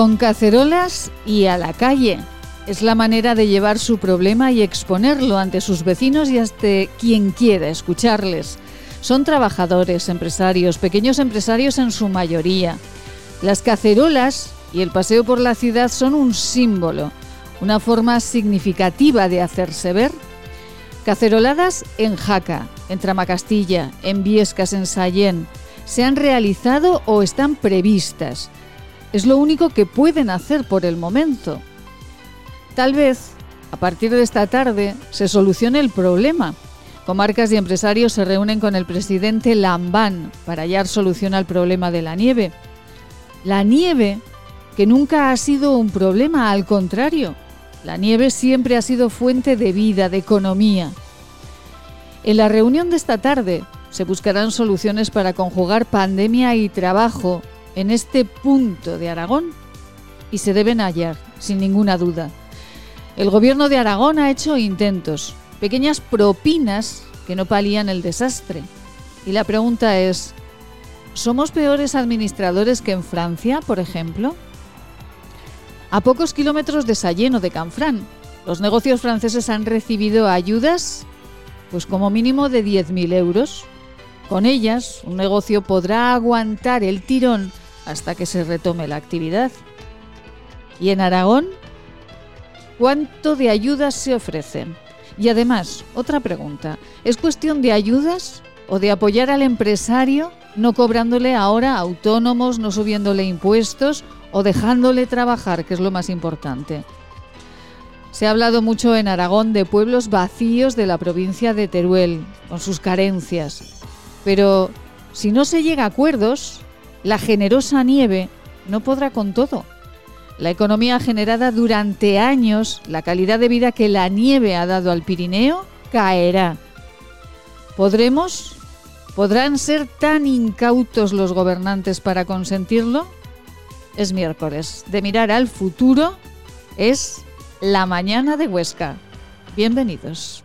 Con cacerolas y a la calle. Es la manera de llevar su problema y exponerlo ante sus vecinos y hasta quien quiera escucharles. Son trabajadores, empresarios, pequeños empresarios en su mayoría. Las cacerolas y el paseo por la ciudad son un símbolo, una forma significativa de hacerse ver. Caceroladas en Jaca, en Tramacastilla, en Viescas, en Sallén, se han realizado o están previstas. Es lo único que pueden hacer por el momento. Tal vez, a partir de esta tarde, se solucione el problema Comarcas y empresarios se reúnen con el presidente Lambán para hallar solución al problema de la nieve. La nieve, que nunca ha sido un problema, al contrario, la nieve siempre ha sido fuente de vida, de economía. En la reunión de esta tarde se buscarán soluciones para conjugar pandemia y trabajo en este punto de Aragón y se deben hallar, sin ninguna duda. El gobierno de Aragón ha hecho intentos, pequeñas propinas que no palían el desastre. Y la pregunta es, ¿somos peores administradores que en Francia, por ejemplo? A pocos kilómetros de Sallén o de Canfrán, los negocios franceses han recibido ayudas, pues como mínimo de 10.000 euros. Con ellas, un negocio podrá aguantar el tirón hasta que se retome la actividad. ¿Y en Aragón? ¿Cuánto de ayudas se ofrecen? Y además, otra pregunta, ¿es cuestión de ayudas o de apoyar al empresario no cobrándole ahora autónomos, no subiéndole impuestos o dejándole trabajar, que es lo más importante? Se ha hablado mucho en Aragón de pueblos vacíos de la provincia de Teruel, con sus carencias. Pero si no se llega a acuerdos, la generosa nieve no podrá con todo. La economía generada durante años, la calidad de vida que la nieve ha dado al Pirineo, caerá. ¿Podremos? ¿Podrán ser tan incautos los gobernantes para consentirlo? Es miércoles. De mirar al futuro es la mañana de Huesca. Bienvenidos.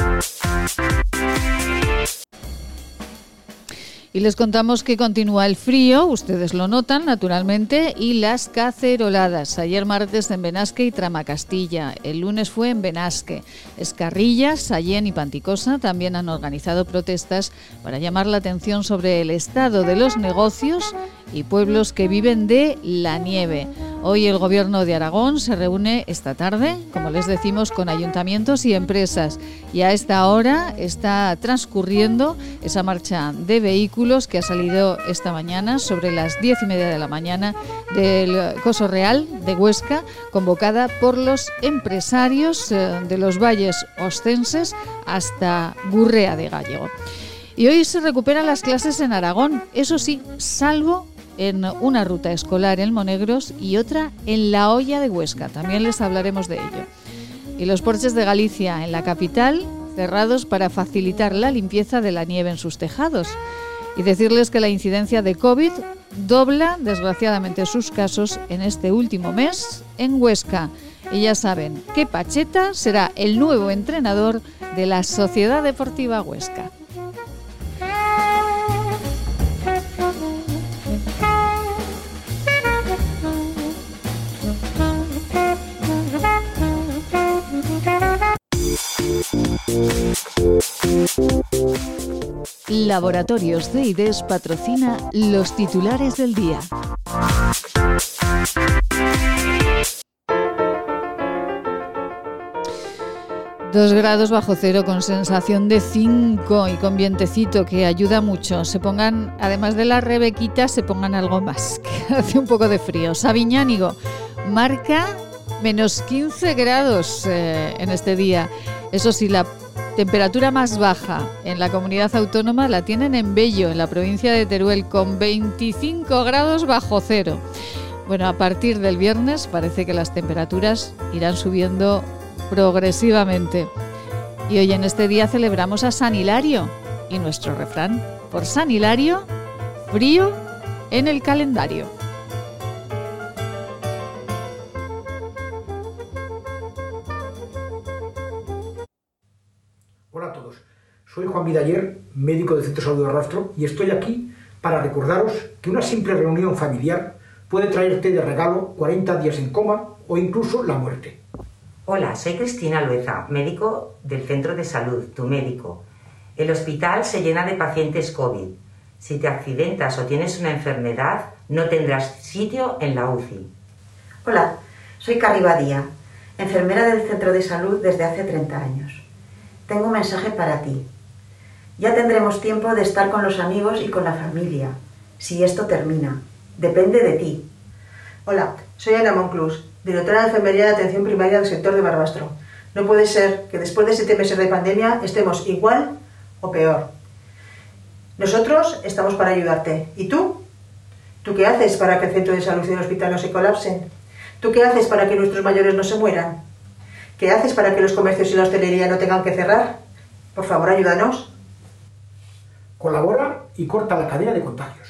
Y les contamos que continúa el frío, ustedes lo notan naturalmente, y las caceroladas. Ayer martes en Benasque y Tramacastilla, el lunes fue en Benasque. Escarrillas, Sallén y Panticosa también han organizado protestas para llamar la atención sobre el estado de los negocios y pueblos que viven de la nieve. Hoy el Gobierno de Aragón se reúne esta tarde, como les decimos, con ayuntamientos y empresas. Y a esta hora está transcurriendo esa marcha de vehículos que ha salido esta mañana sobre las diez y media de la mañana del Coso Real de Huesca, convocada por los empresarios eh, de los valles ostenses hasta Gurrea de Gallego. Y hoy se recuperan las clases en Aragón, eso sí, salvo en una ruta escolar en Monegros y otra en la olla de Huesca. También les hablaremos de ello. Y los porches de Galicia en la capital cerrados para facilitar la limpieza de la nieve en sus tejados. Y decirles que la incidencia de COVID dobla, desgraciadamente, sus casos en este último mes en Huesca. Y ya saben que Pacheta será el nuevo entrenador de la Sociedad Deportiva Huesca. Laboratorios de IDES patrocina los titulares del día. Dos grados bajo cero con sensación de 5 y con vientecito que ayuda mucho. Se pongan, además de la rebequita, se pongan algo más, que hace un poco de frío. Sabiñánigo marca menos 15 grados eh, en este día. Eso sí, la temperatura más baja en la comunidad autónoma la tienen en Bello, en la provincia de Teruel, con 25 grados bajo cero. Bueno, a partir del viernes parece que las temperaturas irán subiendo progresivamente. Y hoy en este día celebramos a San Hilario y nuestro refrán, por San Hilario, frío en el calendario. Soy Juan Vidaller, médico del Centro de Salud de Rastro, y estoy aquí para recordaros que una simple reunión familiar puede traerte de regalo 40 días en coma o incluso la muerte. Hola, soy Cristina Lueza, médico del Centro de Salud, tu médico. El hospital se llena de pacientes COVID. Si te accidentas o tienes una enfermedad, no tendrás sitio en la UCI. Hola, soy Carri Badía, enfermera del Centro de Salud desde hace 30 años. Tengo un mensaje para ti. Ya tendremos tiempo de estar con los amigos y con la familia, si esto termina. Depende de ti. Hola, soy Ana Monclus, directora de Enfermería de Atención Primaria del sector de Barbastro. No puede ser que después de siete meses de pandemia estemos igual o peor. Nosotros estamos para ayudarte. ¿Y tú? ¿Tú qué haces para que el centro de salud y el hospital no se colapsen? ¿Tú qué haces para que nuestros mayores no se mueran? ¿Qué haces para que los comercios y la hostelería no tengan que cerrar? Por favor, ayúdanos. Colabora y corta la cadena de contagios.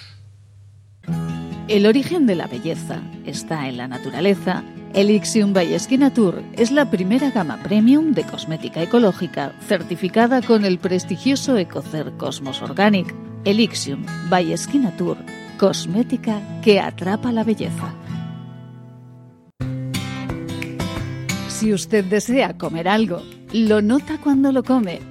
El origen de la belleza está en la naturaleza Elixium by Natur es la primera gama premium de cosmética ecológica certificada con el prestigioso Ecocer Cosmos Organic. Elixium by Natur, cosmética que atrapa la belleza. Si usted desea comer algo, lo nota cuando lo come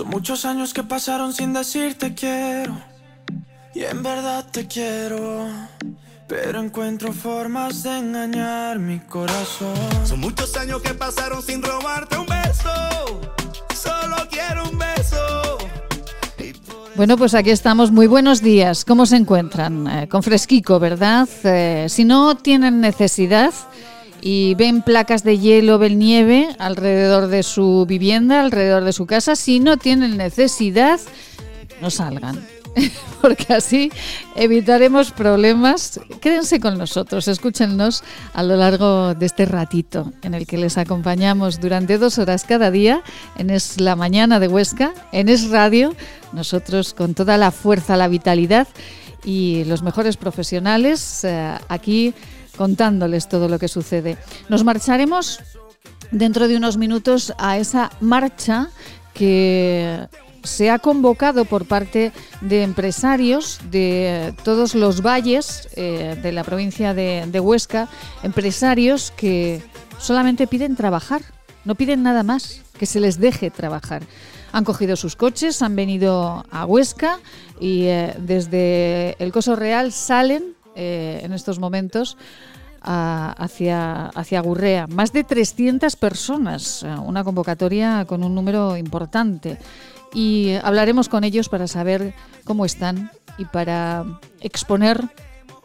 Son muchos años que pasaron sin decirte quiero. Y en verdad te quiero. Pero encuentro formas de engañar mi corazón. Son muchos años que pasaron sin robarte un beso. Solo quiero un beso. Bueno, pues aquí estamos. Muy buenos días. ¿Cómo se encuentran? Eh, con fresquico, ¿verdad? Eh, si no tienen necesidad y ven placas de hielo, ven nieve alrededor de su vivienda, alrededor de su casa, si no tienen necesidad, no salgan. Porque así evitaremos problemas. Quédense con nosotros, escúchennos a lo largo de este ratito en el que les acompañamos durante dos horas cada día en Es la Mañana de Huesca, en Es Radio, nosotros con toda la fuerza, la vitalidad y los mejores profesionales eh, aquí contándoles todo lo que sucede. Nos marcharemos dentro de unos minutos a esa marcha que se ha convocado por parte de empresarios de todos los valles eh, de la provincia de, Huesca, empresarios que solamente piden trabajar, no piden nada más, que se les deje trabajar. Han cogido sus coches, han venido a Huesca y eh, desde el Coso Real salen eh, en estos momentos hacia, hacia Gurrea. Más de 300 personas, eh, una convocatoria con un número importante. Y hablaremos con ellos para saber cómo están y para exponer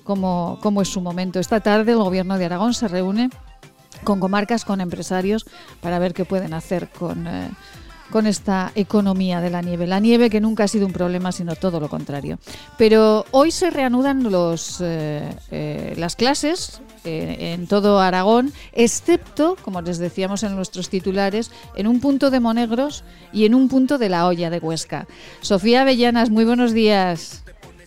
cómo, cómo es su momento. Esta tarde el Gobierno de Aragón se reúne con comarcas, con empresarios, para ver qué pueden hacer con... Eh, con esta economía de la nieve. La nieve que nunca ha sido un problema, sino todo lo contrario. Pero hoy se reanudan los, eh, eh, las clases eh, en todo Aragón, excepto, como les decíamos en nuestros titulares, en un punto de Monegros y en un punto de la olla de Huesca. Sofía Avellanas, muy buenos días.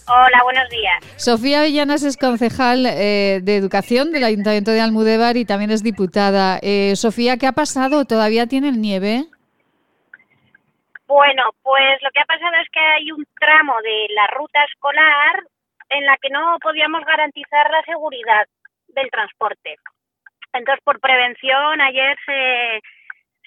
Hola, buenos días. Sofía Villanas es concejal eh, de Educación del Ayuntamiento de Almudévar y también es diputada. Eh, Sofía, ¿qué ha pasado? ¿Todavía tienen nieve? Bueno, pues lo que ha pasado es que hay un tramo de la ruta escolar en la que no podíamos garantizar la seguridad del transporte. Entonces, por prevención, ayer se,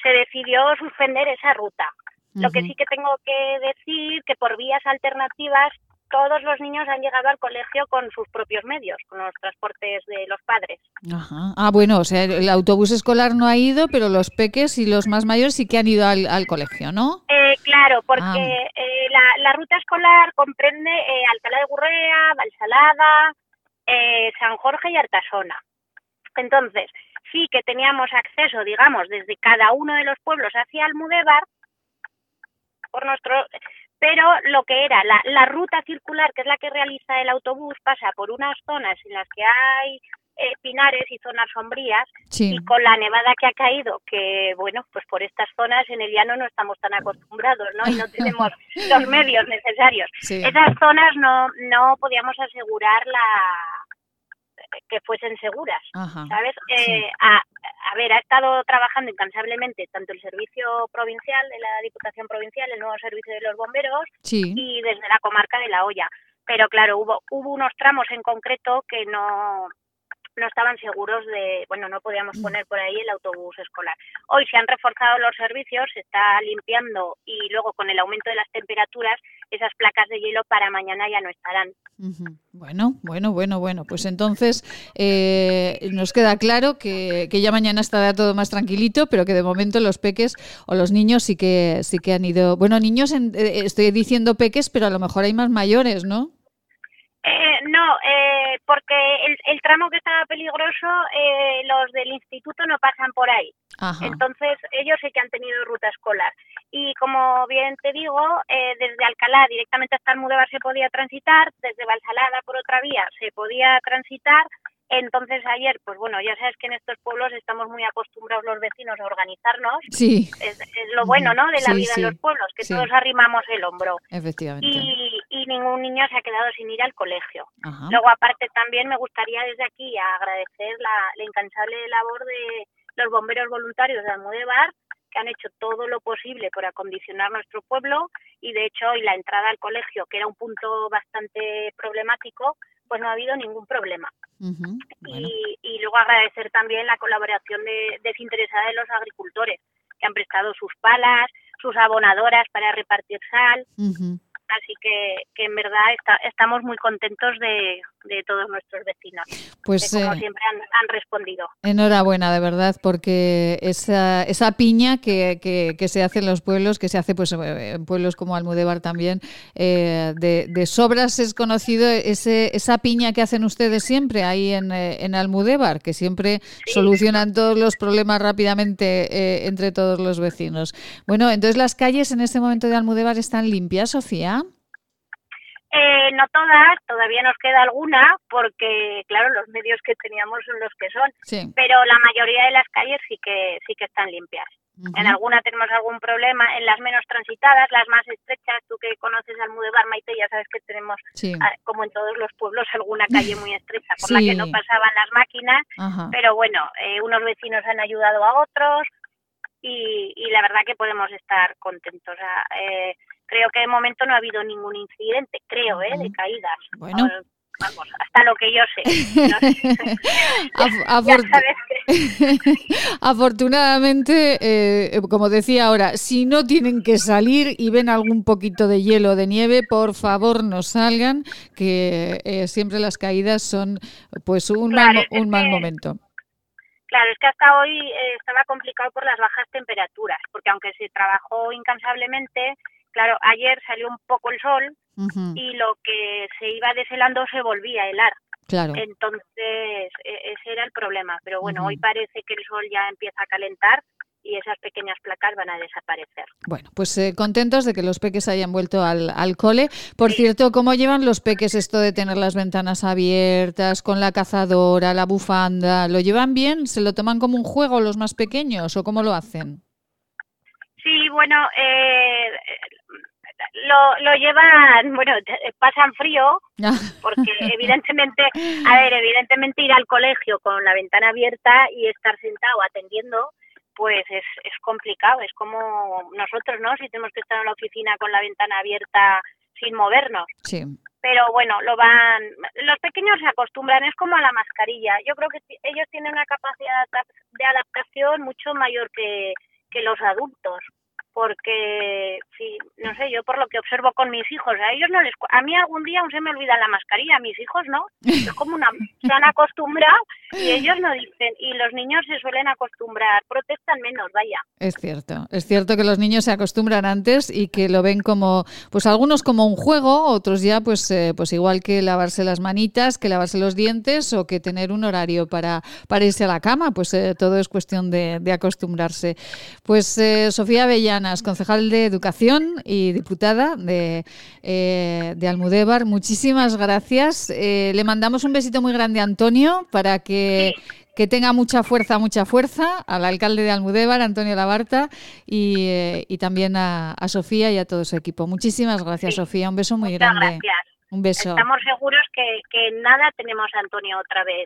se decidió suspender esa ruta. Lo que sí que tengo que decir que por vías alternativas todos los niños han llegado al colegio con sus propios medios, con los transportes de los padres. Ajá. Ah, bueno, o sea, el autobús escolar no ha ido, pero los peques y los más mayores sí que han ido al, colegio, ¿no? Eh, claro, porque ah. eh, la, ruta escolar comprende eh, Alcalá de Gurrea, Valsalada, San Jorge y Artasona. Entonces, sí que teníamos acceso, digamos, desde cada uno de los pueblos hacia Almudévar, por nuestro pero lo que era la, la, ruta circular, que es la que realiza el autobús, pasa por unas zonas en las que hay eh, pinares y zonas sombrías, y con la nevada que ha caído, que bueno, pues por estas zonas en el llano no estamos tan acostumbrados, ¿no? Y no tenemos los medios necesarios. Esas zonas no, no podíamos asegurar la que fuesen seguras, ¿sabes? Eh, a, a ver, ha estado trabajando incansablemente tanto el servicio provincial de la Diputación Provincial, el nuevo servicio de los bomberos, y desde la comarca de La Hoya. Pero claro, hubo, hubo unos tramos en concreto que no, no estaban seguros de, bueno, no podíamos mm. poner por ahí el autobús escolar. Hoy se han reforzado los servicios, se está limpiando y luego con el aumento de las temperaturas, esas placas de hielo para mañana ya no estarán. Bueno, bueno, bueno, bueno, pues entonces eh, nos queda claro que, que, ya mañana estará todo más tranquilito, pero que de momento los peques o los niños sí que sí que han ido. Bueno, niños, eh, estoy diciendo peques, pero a lo mejor hay más mayores, ¿no? Eh, no, eh, porque el, el, tramo que estaba peligroso, eh, los del instituto no pasan por ahí. Entonces, ellos sí que han tenido ruta escolar. Y como bien te digo, eh, desde Alcalá directamente hasta Almudévar se podía transitar, desde Valsalada por otra vía se podía transitar entonces ayer, pues bueno, ya sabes que en estos pueblos estamos muy acostumbrados los vecinos a organizarnos. Sí. Es, lo bueno, ¿no? De la vida en los pueblos, que todos arrimamos el hombro. Efectivamente. Y, ningún niño se ha quedado sin ir al colegio. Luego, aparte, también me gustaría desde aquí agradecer la, la incansable labor de los bomberos voluntarios de Almudévar, que han hecho todo lo posible por acondicionar nuestro pueblo y de hecho hoy la entrada al colegio, que era un punto bastante problemático, pues no ha habido ningún problema. y, luego agradecer también la colaboración desinteresada de los agricultores, que han prestado sus palas, sus abonadoras para repartir sal. Así que, que en verdad estamos muy contentos de, de, todos nuestros vecinos. Pues como eh, siempre han, han, respondido. Enhorabuena, de verdad, porque esa, esa piña que, que, se hace en los pueblos, que se hace pues en pueblos como Almudévar también, eh, de, de, sobras es conocido ese, esa piña que hacen ustedes siempre ahí en, eh, en Almudévar, que siempre solucionan todos los problemas rápidamente entre todos los vecinos. Bueno, entonces las calles en este momento de Almudévar están limpias, Sofía. Eh, no todas, todavía nos queda alguna, porque claro, los medios que teníamos son los que son, pero la mayoría de las calles sí que sí que están limpias. En alguna tenemos algún problema, en las menos transitadas, las más estrechas, tú que conoces Almudévar, Maite, ya sabes que tenemos, ah, como en todos los pueblos, alguna calle muy estrecha por la que no pasaban las máquinas, pero bueno, eh, unos vecinos han ayudado a otros y, y la verdad que podemos estar contentos. eh, creo que de momento no ha habido ningún incidente, creo, ¿eh? De caídas. Bueno. Vamos, hasta lo que yo sé. Afortunadamente, eh, como decía ahora, si no tienen que salir y ven algún poquito de hielo o de nieve, por favor no salgan, que eh, siempre las caídas son pues un, mal, un mal momento. Claro, es que hasta hoy eh, estaba complicado por las bajas temperaturas, porque aunque se trabajó incansablemente, Claro, ayer salió un poco el sol y lo que se iba deshelando se volvía a helar. Claro. Entonces, e, ese era el problema. Pero bueno, hoy parece que el sol ya empieza a calentar y esas pequeñas placas van a desaparecer. Bueno, pues eh, contentos de que los peques hayan vuelto al, al cole. Por cierto, ¿cómo llevan los peques esto de tener las ventanas abiertas, con la cazadora, la bufanda? ¿Lo llevan bien? ¿Se lo toman como un juego los más pequeños o cómo lo hacen? Sí, bueno, eh, lo, lo llevan, bueno, pasan frío, porque evidentemente, a ver, evidentemente ir al colegio con la ventana abierta y estar sentado atendiendo, pues es, es complicado, es como nosotros, ¿no? Si tenemos que estar en la oficina con la ventana abierta sin movernos. Sí. Pero bueno, lo van, los pequeños se acostumbran, es como a la mascarilla. Yo creo que ellos tienen una capacidad de adaptación mucho mayor que, que los adultos porque sí, no sé, yo por lo que observo con mis hijos, a ellos no les a mí algún día aún se me olvida la mascarilla, a mis hijos no, es como una se han acostumbrado y ellos no dicen y los niños se suelen acostumbrar, protestan menos, vaya. Es cierto, es cierto que los niños se acostumbran antes y que lo ven como pues algunos como un juego, otros ya pues eh, pues igual que lavarse las manitas, que lavarse los dientes o que tener un horario para para irse a la cama, pues eh, todo es cuestión de, de acostumbrarse. Pues eh, Sofía Bella concejal de Educación y diputada de, eh, de Almudévar. Muchísimas gracias. Eh, le mandamos un besito muy grande a Antonio para que, que tenga mucha fuerza, mucha fuerza, al alcalde de Almudévar, Antonio Labarta, y, eh, y también a, a, Sofía y a todo su equipo. Muchísimas gracias, Sofía. Un beso muy grande. Gracias. Un beso. Estamos seguros que, que nada tenemos a Antonio otra vez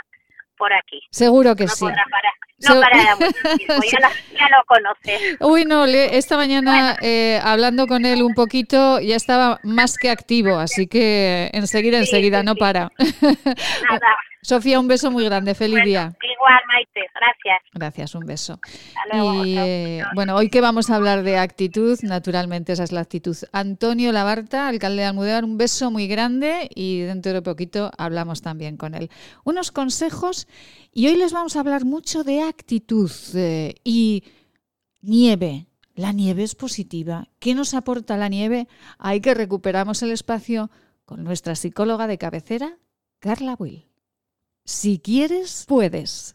por aquí. Seguro que no sí. Parar. No mucho tiempo, ya, la, ya, lo conoce. Uy, no, le, esta mañana bueno. eh, hablando con él un poquito ya estaba más que activo, así que enseguida, sí, enseguida, sí, no sí. para. Nada. Sofía, un beso muy grande, feliz bueno, día. Igual, Maite, gracias. Gracias, un beso. Luego, y eh, bueno, hoy que vamos a hablar de actitud, naturalmente esa es la actitud. Antonio Labarta, alcalde de Almudévar, un beso muy grande y dentro de poquito hablamos también con él. Unos consejos y hoy les vamos a hablar mucho de actitud eh, y nieve. La nieve es positiva. ¿Qué nos aporta la nieve? Hay que recuperamos el espacio con nuestra psicóloga de cabecera, Carla Will. Si quieres, puedes.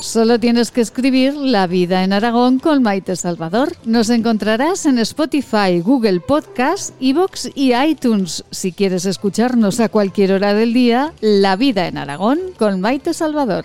Solo tienes que escribir La vida en Aragón con Maite Salvador. Nos encontrarás en Spotify, Google Podcast, Evox y iTunes. Si quieres escucharnos a cualquier hora del día, La vida en Aragón con Maite Salvador.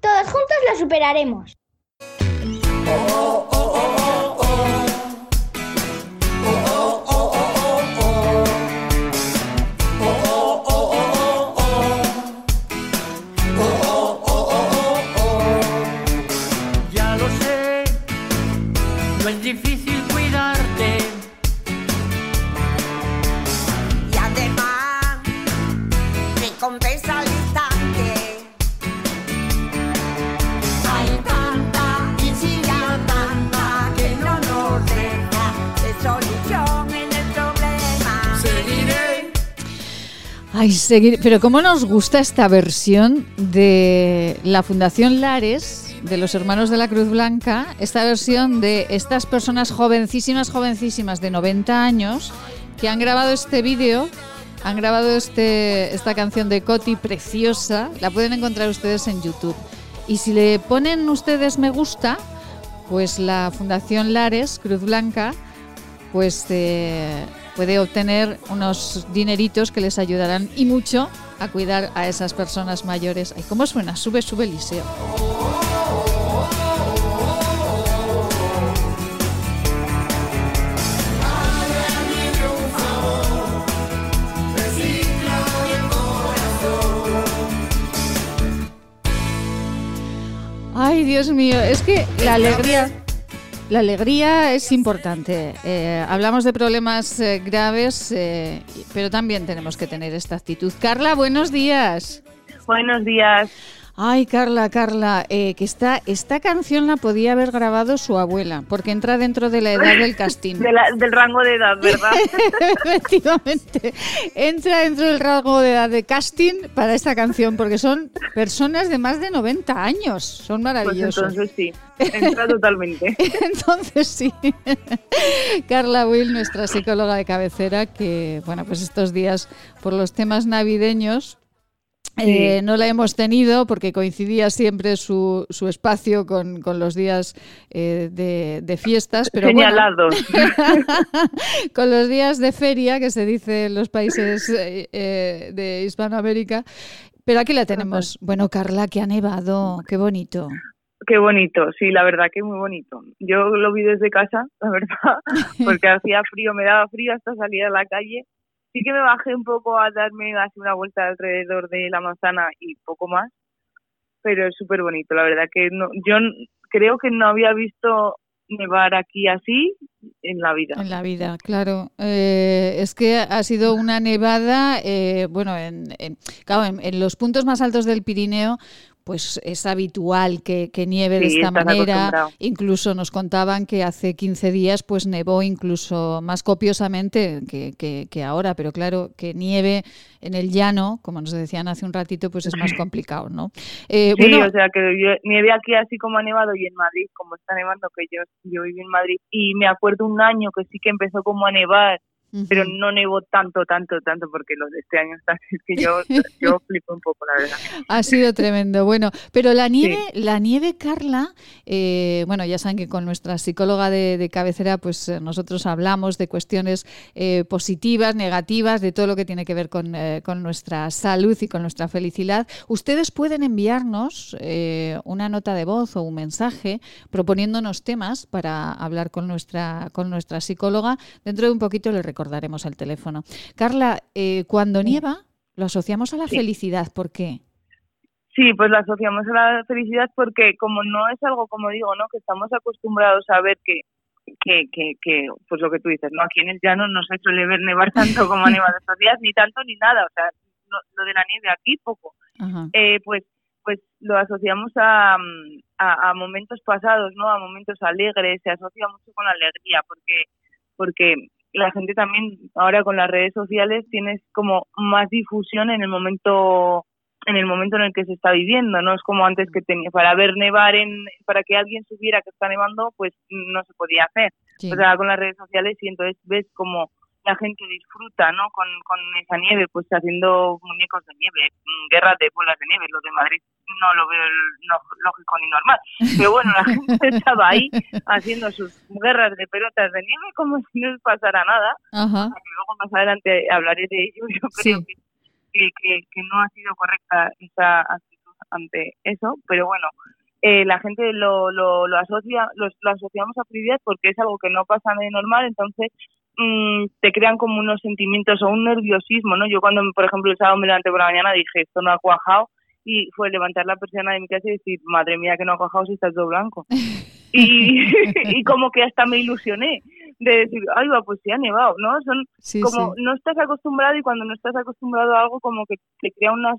Todos juntos lo superaremos. Oh, oh, oh, Pero cómo nos gusta esta versión de la Fundación Lares, de los Hermanos de la Cruz Blanca, esta versión de estas personas jovencísimas, jovencísimas de 90 años, que han grabado este vídeo, han grabado este, esta canción de Coti preciosa, la pueden encontrar ustedes en YouTube. Y si le ponen ustedes me gusta, pues la Fundación Lares, Cruz Blanca, pues eh, puede obtener unos dineritos que les ayudarán y mucho a cuidar a esas personas mayores. Ay, ¿cómo suena? Sube, sube, Eliseo. Ay, Dios mío, es que la alegría... La alegría es importante. Eh, hablamos de problemas eh, graves, eh, pero también tenemos que tener esta actitud. Carla, buenos días. Buenos días. Ay, Carla, Carla, eh, que esta, esta canción la podía haber grabado su abuela, porque entra dentro de la edad del casting. De la- del rango de edad, ¿verdad? Efectivamente, entra dentro del rango de edad de casting para esta canción, porque son personas de más de 90 años, son Pues maravillosos. entonces sí, entra totalmente. Entonces sí. Carla Will, nuestra psicóloga de cabecera, que bueno, pues estos días por los temas navideños eh, no la hemos tenido porque coincidía siempre su, su espacio con, con los días eh, de, de fiestas, pero bueno, con los días de feria que se dice en los países eh, eh, de Hispanoamérica. Pero aquí la tenemos. Bueno, Carla, que ha nevado, qué bonito. Qué bonito, sí, la verdad que muy bonito. Yo lo vi desde casa, la verdad, porque hacía frío, me daba frío hasta salir a la calle. Sí que me bajé un poco a darme así una vuelta alrededor de la manzana y poco más, pero es súper bonito, la verdad que no, yo creo que no había visto nevar aquí así en la vida. En la vida, claro. Eh, es que ha sido una nevada, eh, bueno, en, en- claro, en los puntos más altos del Pirineo, pues es habitual que, que nieve de esta manera. Incluso nos contaban que hace 15 días pues nevó incluso más copiosamente que, que- que ahora, pero claro, que nieve en el llano, como nos decían hace un ratito, pues es más complicado, ¿no? Eh, Sí, bueno, o sea, que yo nieve aquí así como ha nevado y en Madrid, como está nevando, que yo, yo viví en Madrid, y me acuerdo un año que sí que empezó como a nevar, pero no nevó tanto, tanto, tanto, porque los de este año están, es que yo, yo flipo un poco, la verdad. Ha sido tremendo. Bueno, pero la nieve, la nieve, Carla, eh, bueno, ya saben que con nuestra psicóloga de, de cabecera, pues eh, nosotros hablamos de cuestiones eh, positivas, negativas, de todo lo que tiene que ver con, eh, con nuestra salud y con nuestra felicidad. Ustedes pueden enviarnos eh, una nota de voz o un mensaje proponiéndonos temas para hablar con nuestra, con nuestra psicóloga. Dentro de un poquito le recordaremos el teléfono. Carla, eh, cuando nieva, lo asociamos a la Sí. felicidad. ¿Por qué? Sí, pues la asociamos a la felicidad porque como no es algo, como digo, ¿no? Que estamos acostumbrados a ver que, que, que, que pues lo que tú dices, ¿no? Aquí en el llano no se suele ver nevar tanto como ha nevado estos días, ni tanto ni nada, o sea, no- lo de la nieve aquí poco. eh, pues pues lo asociamos a, a, a momentos pasados, ¿no? A momentos alegres, se asocia mucho con la alegría, porque porque la gente también ahora con las redes sociales tienes como más difusión en el momento en el momento en el que se está viviendo, no es como antes que tenía para ver nevar en para que alguien supiera que está nevando, pues no se podía hacer. Sí. O sea, con las redes sociales y entonces ves como la gente disfruta, ¿no? Con, con esa nieve, pues haciendo muñecos de nieve, mm, guerras de bolas de nieve. Lo de Madrid no lo veo no- lógico ni normal. Pero bueno, la gente estaba ahí haciendo sus guerras de pelotas de nieve como si no les pasara nada. Ajá. Luego más adelante hablaré de ello. Yo creo que, que, que, que no ha sido correcta esa actitud ante eso, pero bueno. Eh, la gente lo, lo, lo asocia, lo, lo asociamos a felicidad porque es algo que no pasa de normal, entonces mm, te crean como unos sentimientos o un nerviosismo, ¿no? Yo cuando, por ejemplo, el sábado me levanté por la mañana dije, esto no ha cuajado, y fue levantar la persiana de mi casa y decir, madre mía, que no ha cuajado si está todo blanco. Y, y como que hasta me ilusioné de decir, ay, va, pues sí ha nevado, ¿no? Son Sí, como sí. no estás acostumbrado y cuando no estás acostumbrado a algo como que te crea unas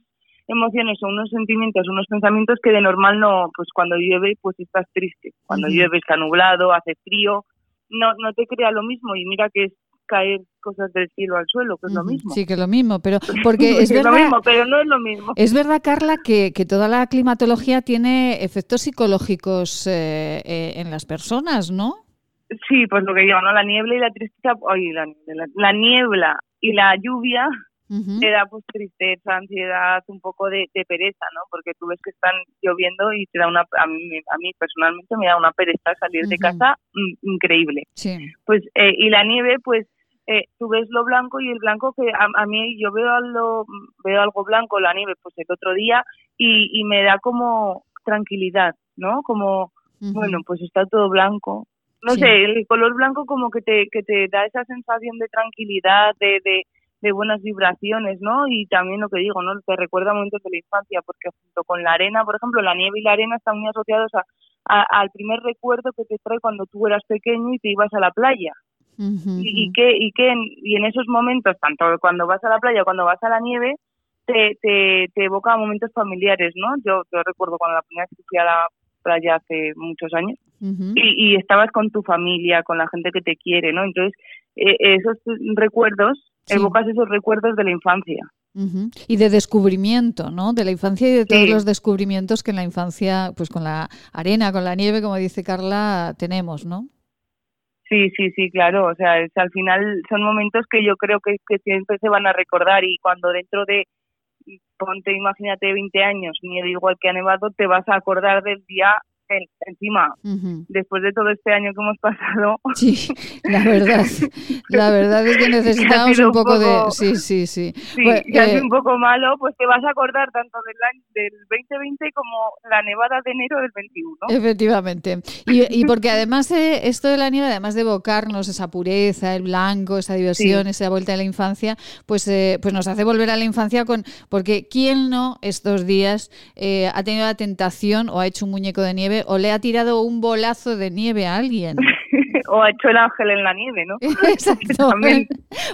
emociones o unos sentimientos, unos pensamientos que de normal no, pues cuando llueve pues estás triste, cuando Ujú. llueve está nublado, hace frío, no no te crea lo mismo y mira que es caer cosas del cielo al suelo, que es lo mismo. Sí, que es lo mismo, pero porque es lo verdad, mismo, pero no es lo mismo. es verdad, Carla, que, que toda la climatología tiene efectos psicológicos eh, eh, en las personas, ¿no? Sí, pues lo que digo, ¿no? La niebla y la tristeza, ay, la, la niebla y la lluvia te da pues tristeza, ansiedad, un poco de, de pereza, ¿no? Porque tú ves que están lloviendo y te da una, a mí, a mí personalmente me da una pereza salir de casa mm, increíble. Sí. Pues, eh, y la nieve, pues, eh, tú ves lo blanco y el blanco que a, a mí yo veo algo, veo algo blanco, la nieve, pues el otro día y, y me da como tranquilidad, ¿no? Como, bueno, pues está todo blanco. No Sí. sé, el color blanco como que te, que te da esa sensación de tranquilidad, de, de, de buenas vibraciones, ¿no? Y también lo que digo, ¿no? Te recuerda momentos de la infancia, porque junto con la arena, por ejemplo, la nieve y la arena están muy asociados a, a- al primer recuerdo que te trae cuando tú eras pequeño y te ibas a la playa. Y, y que, y que en, y en esos momentos, tanto cuando vas a la playa, cuando vas a la nieve, te, te, te evoca momentos familiares, ¿no? Yo, yo recuerdo cuando la primera vez que fui a la hace muchos años y, y estabas con tu familia, con la gente que te quiere, ¿no? Entonces, eh, esos recuerdos, Sí. evocas esos recuerdos de la infancia. Ujú. Y de descubrimiento, ¿no? De la infancia y de todos Sí. los descubrimientos que en la infancia, pues con la arena, con la nieve, como dice Carla, tenemos, ¿no? Sí, sí, sí, claro. O sea, es, al final son momentos que yo creo que, que siempre se van a recordar y cuando dentro de, ponte, imagínate, 20 años, nieve igual que ha nevado, te vas a acordar del día en- encima. Después de todo este año que hemos pasado, Sí, la verdad, la verdad es que necesitamos un un poco de... Sí, sí, sí. sí, Pues, es eh, un poco malo, pues te vas a acordar tanto del año del 2020 como la nevada de enero del 21. Efectivamente. Y, y porque además eh, esto de la nieve, además de evocarnos esa pureza, el blanco, esa diversión, esa vuelta a la infancia, pues, eh, pues nos hace volver a la infancia con porque quién no estos días eh, ha tenido la tentación o ha hecho un muñeco de nieve o le ha tirado un bolazo de nieve a alguien. o ha hecho el ángel en la nieve, ¿no? Exacto.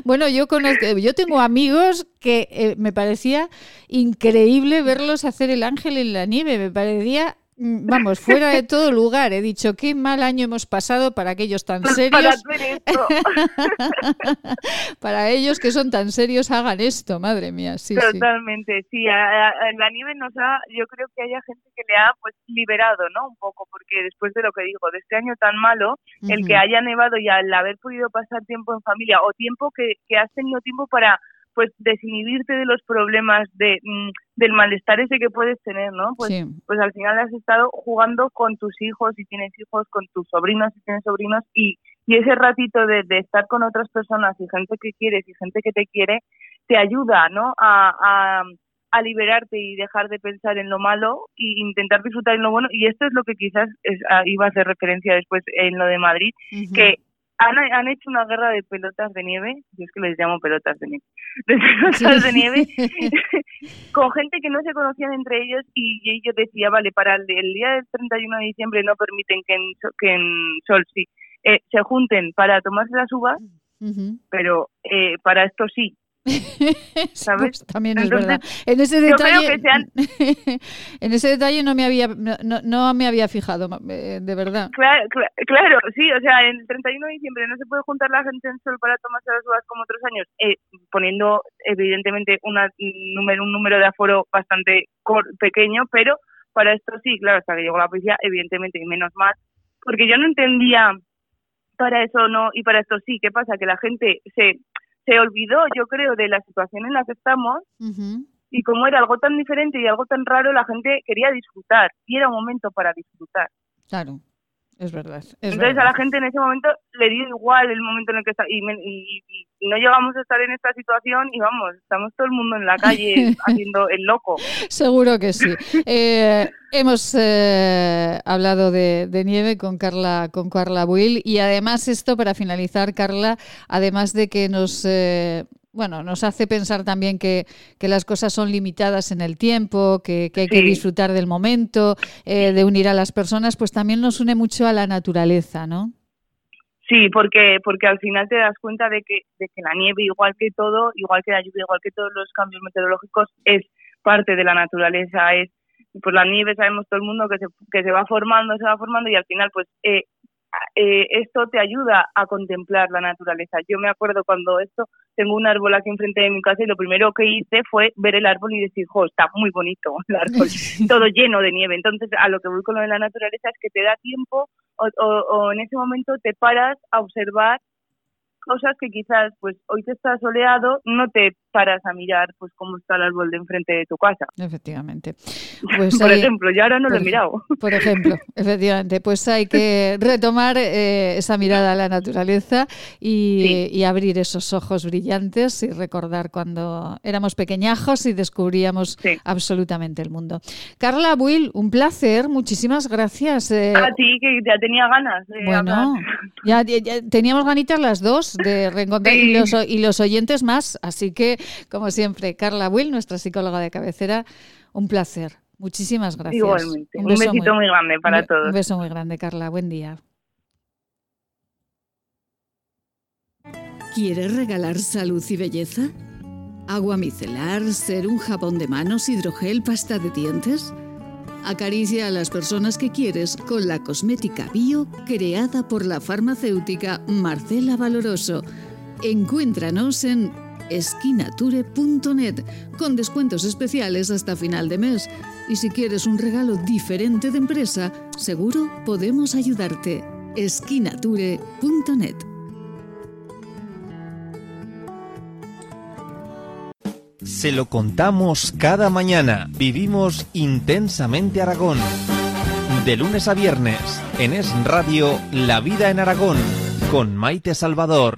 Bueno, yo conozco, yo tengo amigos que eh, me parecía increíble verlos hacer el ángel en la nieve. Me parecía, vamos, fuera de todo lugar. He dicho, qué mal año hemos pasado para aquellos tan serios. esto. Para ellos que son tan serios hagan esto, madre mía. Sí. Totalmente, sí. A, a- la nieve nos ha, yo creo que haya gente que le ha pues liberado, ¿no? Un poco, porque después de lo que digo, de este año tan malo, el que haya nevado y al haber podido pasar tiempo en familia o tiempo que, que has tenido tiempo para pues desinhibirte de los problemas de mm, del malestar ese que puedes tener, ¿no? Pues Sí. pues al final has estado jugando con tus hijos, si tienes hijos, con tus sobrinos, si tienes sobrinos, y, y ese ratito de, de estar con otras personas y gente que quieres y gente que te quiere, te ayuda, ¿no? A, a, a liberarte y dejar de pensar en lo malo e intentar disfrutar en lo bueno. Y esto es lo que quizás es, ah, iba a hacer referencia después en lo de Madrid, que han, han hecho una guerra de pelotas de nieve, yo es que les llamo pelotas de nieve, de pelotas de nieve, con gente que no se conocían entre ellos y, y yo decía, vale, para el, el día del 31 de diciembre no permiten que en, que en Sol sí, eh, se junten para tomarse las uvas, pero eh, para esto sí. ¿Sabes? También es verdad. En ese detalle, en ese detalle no me había, no, no- me había fijado, eh, de verdad. Claro, cla- claro, sí, o sea, el 31 de diciembre no se puede juntar la gente en sol para tomarse las uvas como otros años, eh, poniendo evidentemente una, un número, un número de aforo bastante pequeño, pero para esto sí, claro, hasta que llegó la policía, evidentemente, y menos mal, porque yo no entendía para eso no y para esto sí, ¿qué pasa? Que la gente se, se olvidó, yo creo, de la situación en la que estamos y como era algo tan diferente y algo tan raro, la gente quería disfrutar y era un momento para disfrutar. Claro, es verdad. es Entonces verdad. a la gente en ese momento le dio igual el momento en el que está y, y- y- y no llegamos a estar en esta situación y vamos, estamos todo el mundo en la calle haciendo el loco. Seguro que sí. Eh, hemos eh, hablado de, de nieve con Carla, con Carla Buil y además esto para finalizar, Carla, además de que nos eh, bueno, nos hace pensar también que, que las cosas son limitadas en el tiempo, que, que hay que disfrutar del momento, eh, de unir a las personas, pues también nos une mucho a la naturaleza, ¿no? Sí, porque porque al final te das cuenta de que de que la nieve igual que todo, igual que la lluvia, igual que todos los cambios meteorológicos es parte de la naturaleza, es pues la nieve sabemos todo el mundo que se que se va formando, se va formando y al final pues eh, eh, esto te ayuda a contemplar la naturaleza. Yo me acuerdo cuando esto, tengo un árbol aquí enfrente de mi casa y lo primero que hice fue ver el árbol y decir, jo, está muy bonito el árbol, todo lleno de nieve. Entonces, a lo que voy con lo de la naturaleza es que te da tiempo o, o- o en ese momento te paras a observar cosas que quizás, pues hoy te está soleado, no te paras a mirar pues cómo está el árbol de enfrente de tu casa. Efectivamente. Pues Por hay- ejemplo, yo ahora no lo he mirado. Por ejemplo, efectivamente, pues hay que retomar eh, esa mirada a la naturaleza y, y abrir esos ojos brillantes y recordar cuando éramos pequeñajos y descubríamos absolutamente el mundo. Carla Buil, un placer, muchísimas gracias. eh, A ti que ya tenía ganas de bueno, ya, teníamos ganitas las dos de reencontrar los, y los oyentes más, así que, como siempre, Carla Buil, nuestra psicóloga de cabecera, un placer. Muchísimas gracias. Igualmente. Un beso besito muy grande para un todos. Un beso muy grande, Carla. Buen día. ¿Quieres regalar salud y belleza? ¿Agua micelar, ser un jabón de manos, hidrogel, pasta de dientes? Acaricia a las personas que quieres con la cosmética bio creada por la farmacéutica Marcela Valoroso. Encuéntranos en esquinature.net con descuentos especiales hasta final de mes. Y si quieres un regalo diferente de empresa, seguro podemos ayudarte. esquinature.net Se lo contamos cada mañana. Vivimos intensamente Aragón. De lunes a viernes, en Es Radio, La Vida en Aragón, con Maite Salvador.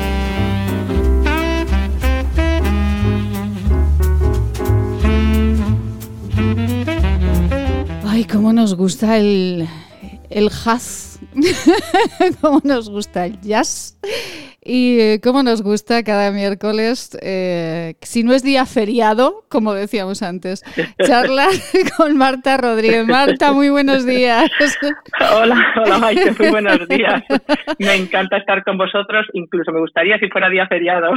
Ay, cómo nos gusta el, el jazz, cómo nos gusta el jazz y eh, cómo nos gusta cada miércoles, eh, si no es día feriado, como decíamos antes, charla con Marta Rodríguez. Marta, muy buenos días. Hola, hola Maite, muy buenos días. Me encanta estar con vosotros, incluso me gustaría si fuera día feriado.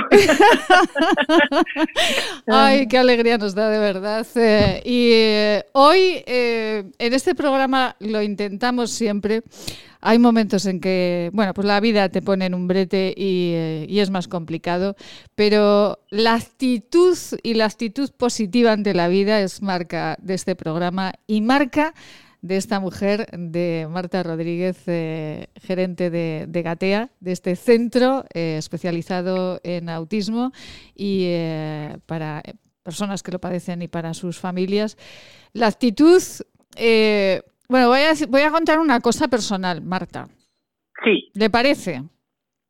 Ay, qué alegría nos da de verdad. Eh, y hoy en este programa lo intentamos siempre hay momentos en que, bueno, pues la vida te pone en un brete eh, y, es más complicado, pero la actitud y la actitud positiva ante la vida es marca de este programa y marca de esta mujer, de Marta Rodríguez, eh, gerente de, Gatea, de este centro eh, especializado en autismo y para personas que lo padecen y para sus familias. La actitud bueno, voy a, voy a contar una cosa personal, Marta. Sí. ¿Le parece?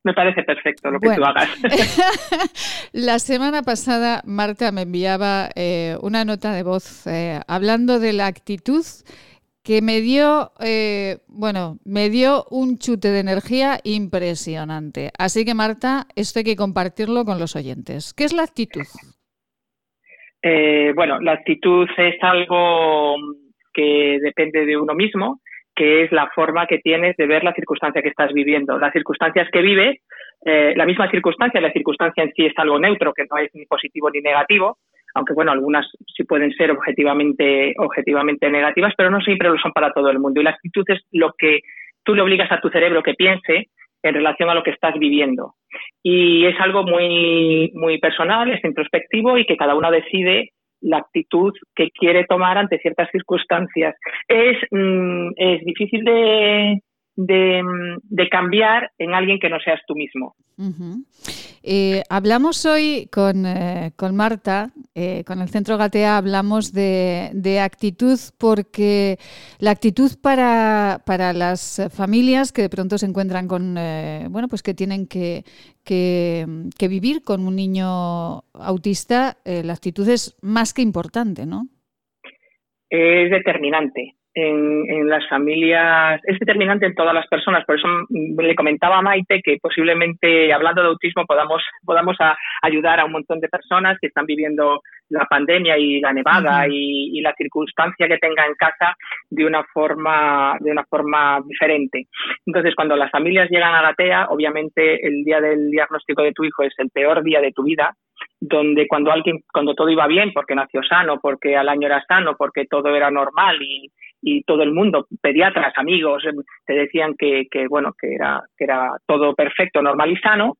Me parece perfecto lo que tú hagas. la semana pasada Marta me enviaba eh, una nota de voz eh, hablando de la actitud que me dio, eh, bueno, me dio un chute de energía impresionante. Así que Marta, esto hay que compartirlo con los oyentes. ¿Qué es la actitud? bueno, la actitud es algo que depende de uno mismo, que es la forma que tienes de ver la circunstancia que estás viviendo. Las circunstancias que vives, eh, la misma circunstancia, la circunstancia en sí es algo neutro, que no es ni positivo ni negativo, aunque bueno, algunas sí pueden ser objetivamente, objetivamente negativas, pero no siempre lo son para todo el mundo. Y la actitud es lo que tú le obligas a tu cerebro que piense en relación a lo que estás viviendo. Y es algo muy, muy personal, es introspectivo y que cada uno decide la actitud que quiere tomar ante ciertas circunstancias. Es, mm, es difícil de, de, de cambiar en alguien que no seas tú mismo. Eh, hablamos hoy con, eh, con Marta, eh, con el Centro Gatea, hablamos de, de actitud porque la actitud para, para las familias que de pronto se encuentran con, eh, bueno, pues que tienen que, que, que vivir con un niño autista, eh, la actitud es más que importante, ¿no? es determinante en, en las familias, es determinante en todas las personas. Por eso le comentaba a Maite que posiblemente, hablando de autismo, podamos, podamos a- ayudar a un montón de personas que están viviendo la pandemia y la nevada y, y la circunstancia que tenga en casa de una forma, de una forma diferente. Entonces, cuando las familias llegan a Gatea, obviamente el día del diagnóstico de tu hijo es el peor día de tu vida, donde cuando alguien, cuando todo iba bien, porque nació sano, porque al año era sano, porque todo era normal y, y todo el mundo, pediatras, amigos, em, te decían que, que bueno, que era, que era todo perfecto, normal y sano.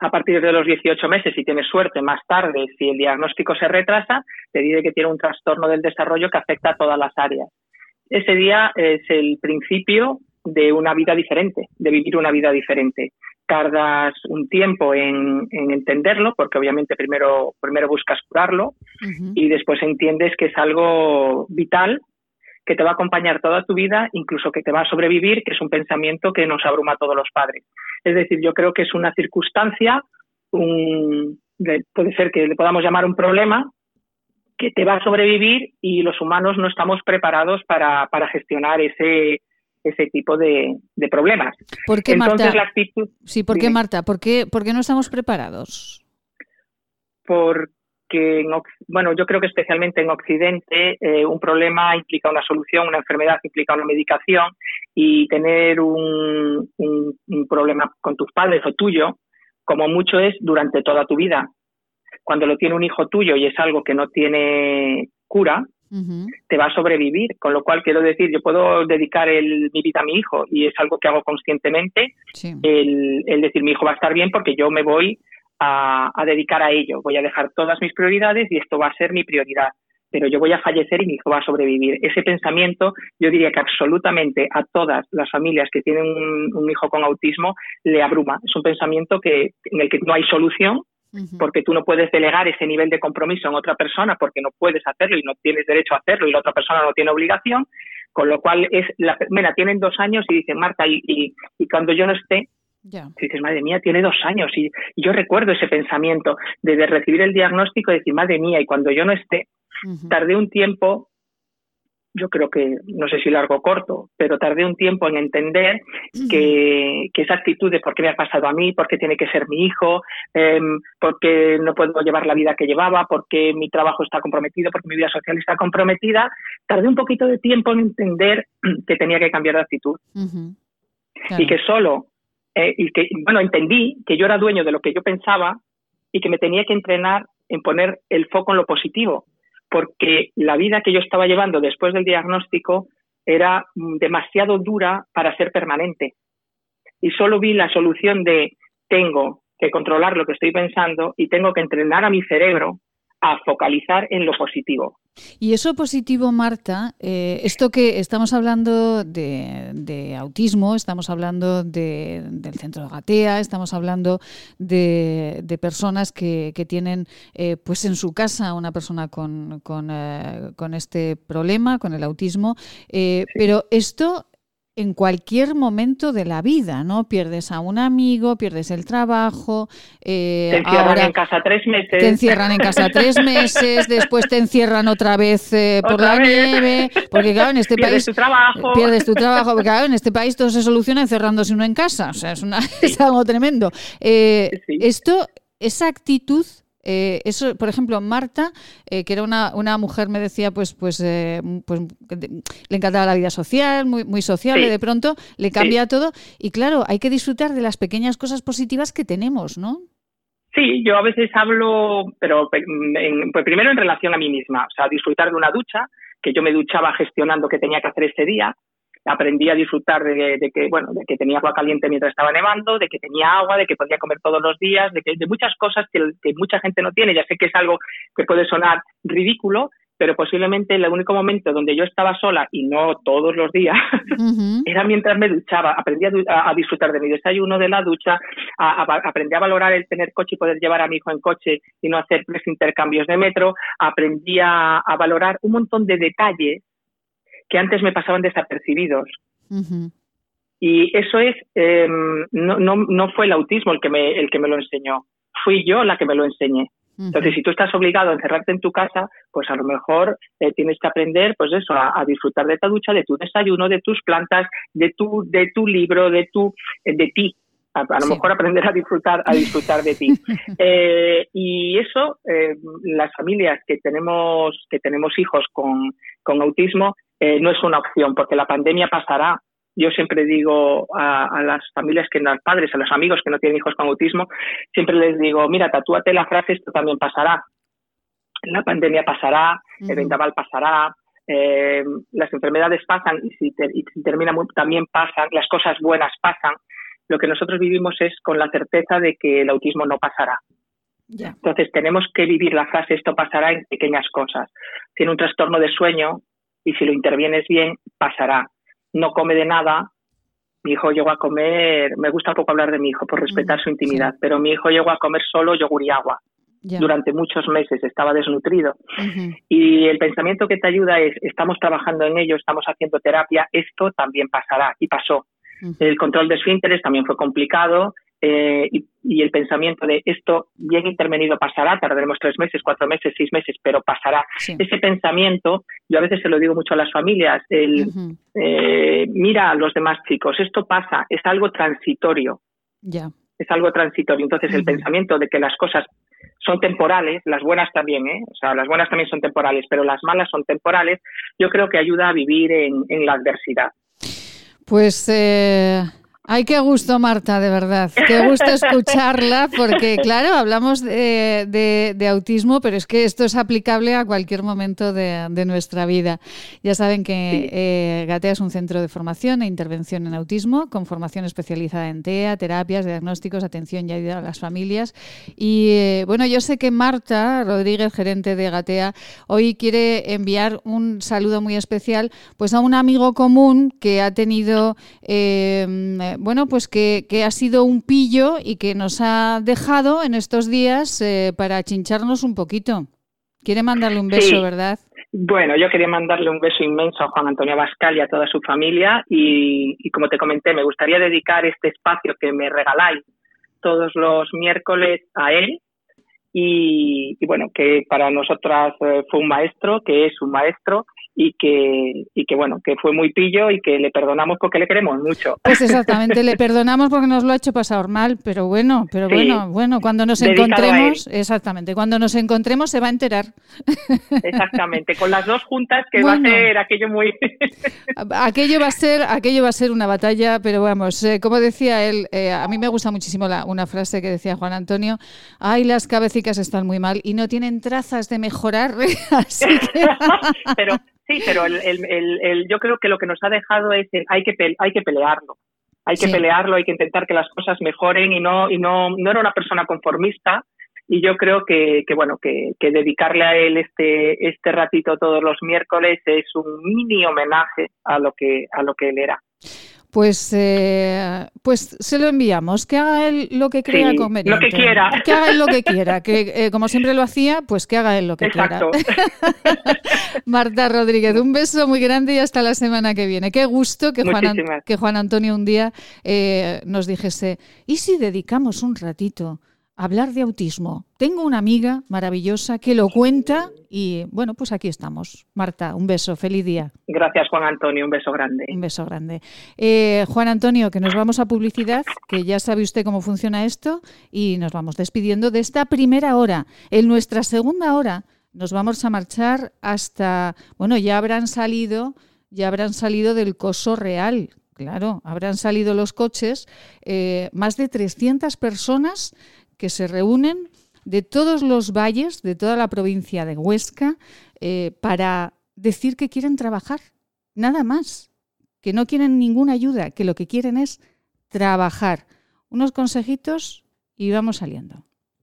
A partir de los 18 meses, si tienes suerte, más tarde, si el diagnóstico se retrasa, te dice que tiene un trastorno del desarrollo que afecta a todas las áreas. Ese día es el principio de una vida diferente, de vivir una vida diferente. Tardas un tiempo en, en entenderlo, porque obviamente primero, primero buscas curarlo y después entiendes que es algo vital que te va a acompañar toda tu vida, incluso que te va a sobrevivir, que es un pensamiento que nos abruma a todos los padres. Es decir, yo creo que es una circunstancia, un, de- puede ser que le podamos llamar un problema, que te va a sobrevivir y los humanos no estamos preparados para, para gestionar ese, ese tipo de, de problemas. ¿Por qué, Entonces, Marta? la actitud. Sí, ¿por qué, Dime. Marta? ¿Por qué, por qué no estamos preparados? porque, en bueno, yo creo que especialmente en Occidente eh, un problema implica una solución, una enfermedad implica una medicación y tener un, un- un problema con tus padres o tuyo, como mucho es durante toda tu vida. Cuando lo tiene un hijo tuyo y es algo que no tiene cura, te va a sobrevivir. Con lo cual, quiero decir, yo puedo dedicar el- mi vida a mi hijo y es algo que hago conscientemente, el, el decir mi hijo va a estar bien porque yo me voy a, a dedicar a ello. Voy a dejar todas mis prioridades y esto va a ser mi prioridad. Pero yo voy a fallecer y mi hijo va a sobrevivir. Ese pensamiento, yo diría que absolutamente a todas las familias que tienen un, un hijo con autismo le abruma. Es un pensamiento que, en el que no hay solución, porque tú no puedes delegar ese nivel de compromiso en otra persona porque no puedes hacerlo y no tienes derecho a hacerlo y la otra persona no tiene obligación, con lo cual es la, mira, tienen dos años y dicen Marta y, y, y cuando yo no esté Ya. y dices, madre mía, tiene dos años. Y, y yo recuerdo ese pensamiento de, de recibir el diagnóstico y decir, madre mía, y cuando yo no esté, tardé un tiempo, yo creo que, no sé si largo o corto, pero tardé un tiempo en entender que, que esa actitud de por qué me ha pasado a mí, por qué tiene que ser mi hijo, em, por qué no puedo llevar la vida que llevaba, por qué mi trabajo está comprometido, porque mi vida social está comprometida, tardé un poquito de tiempo en entender que tenía que cambiar de actitud. Y que solo, eh, y que, bueno, entendí que yo era dueño de lo que yo pensaba y que me tenía que entrenar en poner el foco en lo positivo, porque la vida que yo estaba llevando después del diagnóstico era demasiado dura para ser permanente. Y solo vi la solución de tengo que controlar lo que estoy pensando y tengo que entrenar a mi cerebro a focalizar en lo positivo. Y eso positivo, Marta, eh, esto que estamos hablando de, de autismo, estamos hablando de- del centro de Gatea, estamos hablando de, de personas que, que tienen eh, pues en su casa una persona con, con, eh, con este problema, con el autismo, eh, pero esto en cualquier momento de la vida, ¿no? Pierdes a un amigo, pierdes el trabajo, eh, Te encierran ahora en casa tres meses. te encierran en casa tres meses, después te encierran otra vez eh, por Otra la vez. nieve, porque claro, en este Pierdes país tu trabajo. pierdes tu trabajo, porque claro, en este país todo se soluciona encerrándose uno en casa, o sea, es, una, es algo tremendo. Eh, Esto, esa actitud eh, eso, por ejemplo, Marta, eh, que era una, una mujer, me decía, pues, pues, eh, pues de- le encantaba la vida social, muy, muy sociable, Sí. de pronto le cambia todo. Y claro, hay que disfrutar de las pequeñas cosas positivas que tenemos, ¿no? Sí, yo a veces hablo, pero en- pues primero en relación a mí misma, o sea, disfrutar de una ducha, que yo me duchaba gestionando qué tenía que hacer ese día, aprendí a disfrutar de, de que, bueno, de que tenía agua caliente mientras estaba nevando, de que tenía agua, de que podía comer todos los días, de que de muchas cosas que, que mucha gente no tiene, ya sé que es algo que puede sonar ridículo, pero posiblemente el único momento donde yo estaba sola, y no todos los días, era mientras me duchaba. Aprendí a, disfrutar de mi desayuno, de la ducha, aprendí a valorar el tener coche y poder llevar a mi hijo en coche y no hacer tres intercambios de metro, aprendí a, valorar un montón de detalles que antes me pasaban desapercibidos. Y eso es, em, no, no, no fue el autismo el que, me, el que me lo enseñó, fui yo la que me lo enseñé. Entonces, si tú estás obligado a encerrarte en tu casa, pues a lo mejor eh, tienes que aprender, pues eso, a, disfrutar de tu ducha, de tu desayuno, de tus plantas, de tu, de tu libro, de tu, eh, de ti. A, lo mejor aprender a disfrutar, a disfrutar de ti. Eh, y eso, las familias que tenemos, que tenemos hijos con, con autismo, no es una opción, porque la pandemia pasará, yo siempre digo a, las familias que no, padres, a los amigos que no tienen hijos con autismo, siempre les digo, mira, tatúate la frase, esto también pasará. La pandemia pasará, el vendaval pasará, eh, las enfermedades pasan y si, termina también pasan, las cosas buenas pasan. Lo que nosotros vivimos es con la certeza de que el autismo no pasará. Entonces tenemos que vivir la frase esto pasará en pequeñas cosas. Tiene un trastorno de sueño y si lo intervienes bien pasará no come de nada. Mi hijo llegó a comer, me gusta poco hablar de mi hijo por respetar su intimidad, pero mi hijo llegó a comer solo yogur y agua. Durante muchos meses estaba desnutrido. Y el pensamiento que te ayuda es, estamos trabajando en ello, estamos haciendo terapia, esto también pasará y pasó. El control de esfínteres también fue complicado, eh, y, el pensamiento de esto bien intervenido pasará, tardaremos tres meses, cuatro meses, seis meses, pero pasará. Ese pensamiento, yo a veces se lo digo mucho a las familias, el eh, mira a los demás chicos, esto pasa, es algo transitorio. Ya. Es algo transitorio. Entonces, el pensamiento de que las cosas son temporales, las buenas también, ¿eh? O sea, las buenas también son temporales, pero las malas son temporales, yo creo que ayuda a vivir en, en la adversidad. Pues eh, Ay, qué gusto, Marta, de verdad. Qué gusto escucharla, porque claro, hablamos de, autismo, pero es que esto es aplicable a cualquier momento de, nuestra vida. Ya saben que eh, Gatea es un centro de formación e intervención en autismo, con formación especializada en TEA, terapias, diagnósticos, atención y ayuda a las familias. Y eh, bueno, yo sé que Marta Rodríguez, gerente de Gatea, hoy quiere enviar un saludo muy especial pues a un amigo común que ha tenido eh, bueno, pues que, ha sido un pillo y que nos ha dejado en estos días eh, para chincharnos un poquito. Quiere mandarle un beso, ¿verdad? Bueno, yo quería mandarle un beso inmenso a Juan Antonio Bascal y a toda su familia y, como te comenté, me gustaría dedicar este espacio que me regaláis todos los miércoles a él y, y bueno, que para nosotras eh, fue un maestro, que es un maestro y que, y que bueno, que fue muy pillo y que le perdonamos porque le queremos mucho. Pues exactamente, le perdonamos porque nos lo ha hecho pasar mal, pero bueno, pero bueno, bueno, cuando nos encontremos, exactamente, cuando nos encontremos se va a enterar. Exactamente, con las dos juntas que va a ser aquello muy aquello va a ser, aquello va a ser una batalla, pero vamos, eh, como decía él, eh, a mí me gusta muchísimo la, una frase que decía Juan Antonio, ay, las cabecicas están muy mal y no tienen trazas de mejorar, así que... pero Sí, pero el, el, el, yo creo que lo que nos ha dejado es que hay que, hay que pelearlo. Hay que pelearlo, hay que intentar que las cosas mejoren y no, y no, no era una persona conformista, y yo creo que, que bueno que, que, dedicarle a él este este ratito todos los miércoles es un mini homenaje a lo que a lo que él era pues, eh, pues se lo enviamos, que haga él lo que crea conveniente. Lo que quiera. Que haga él lo que quiera, que eh, como siempre lo hacía, pues que haga él lo que Exacto. quiera. Marta Rodríguez, un beso muy grande y hasta la semana que viene. Qué gusto que, Juan, que Juan, Antonio un día eh, nos dijese, ¿y si dedicamos un ratito hablar de autismo. Tengo una amiga maravillosa que lo cuenta y bueno, pues aquí estamos. Marta, un beso, feliz día. Gracias Juan Antonio, un beso grande. Un beso grande. Eh, Juan Antonio, que nos vamos a publicidad, que ya sabe usted cómo funciona esto y nos vamos despidiendo de esta primera hora. En nuestra segunda hora nos vamos a marchar hasta, bueno, ya habrán salido, ya habrán salido del coso real. Claro, habrán salido los coches, eh, más de 300 personas que se reúnen de todos los valles, de toda la provincia de Huesca, eh, para decir que quieren trabajar, nada más, que no quieren ninguna ayuda, que lo que quieren es trabajar. Unos consejitos y vamos saliendo.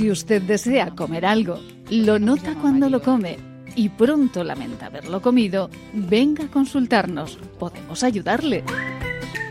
Si usted desea comer algo, lo nota cuando lo come y pronto lamenta haberlo comido, venga a consultarnos. Podemos ayudarle.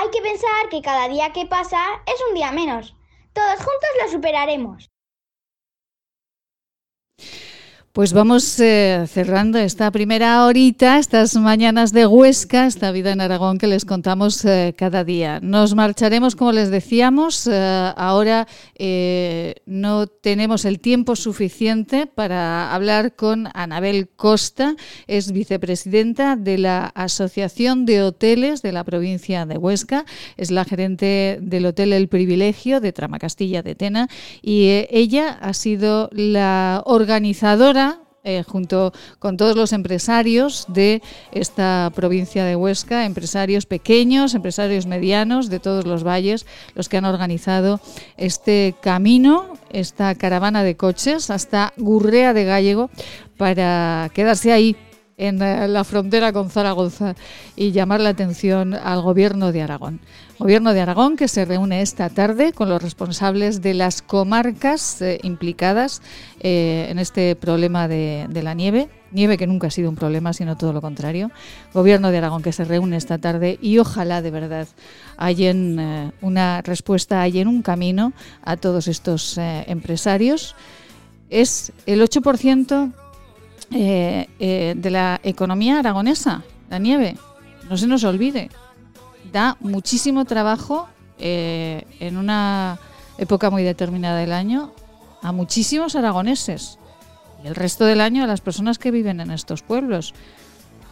Hay que pensar que cada día que pasa es un día menos. Todos juntos lo superaremos. Pues vamos eh, cerrando esta primera horita, estas mañanas de Huesca, esta vida en Aragón que les contamos eh, cada día. Nos marcharemos, como les decíamos, eh, ahora eh, no tenemos el tiempo suficiente para hablar con Anabel Costa, es vicepresidenta de la Asociación de Hoteles de la provincia de Huesca, es la gerente del Hotel El Privilegio de Tramacastilla de Tena y eh, ella ha sido la organizadora eh, junto con todos los empresarios de esta provincia de Huesca, empresarios pequeños, empresarios medianos de todos los valles, los que han organizado este camino, esta caravana de coches hasta Gurrea de Gallego para quedarse ahí en la frontera con Zaragoza y llamar la atención al gobierno de Aragón. Gobierno de Aragón que se reúne esta tarde con los responsables de las comarcas eh, implicadas eh, en este problema de, la nieve. Nieve que nunca ha sido un problema, sino todo lo contrario. Gobierno de Aragón que se reúne esta tarde y ojalá de verdad hayan eh, una respuesta, hayan un camino a todos estos eh, empresarios. Es el 8% eh, eh, de la economía aragonesa, la nieve. No se nos olvide. Da muchísimo trabajo eh, en una época muy determinada del año a muchísimos aragoneses y el resto del año a las personas que viven en estos pueblos.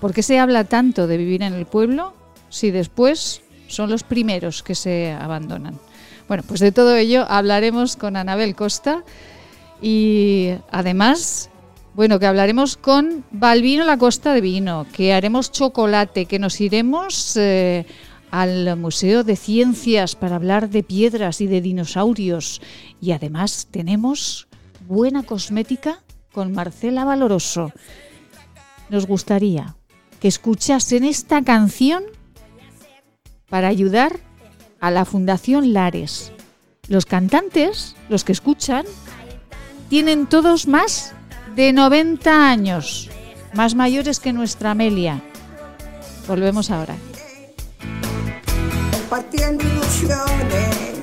¿Por qué se habla tanto de vivir en el pueblo si después son los primeros que se abandonan? Bueno, pues de todo ello hablaremos con Anabel Costa y además bueno, que hablaremos con Balvino La Costa de Vino, que haremos chocolate, que nos iremos eh, al Museo de Ciencias para hablar de piedras y de dinosaurios. Y además tenemos buena cosmética con Marcela Valoroso. Nos gustaría que escuchasen esta canción para ayudar a la Fundación Lares. Los cantantes, los que escuchan, tienen todos más de 90 años, más mayores que nuestra Amelia. Volvemos ahora. compartiendo ilusiones,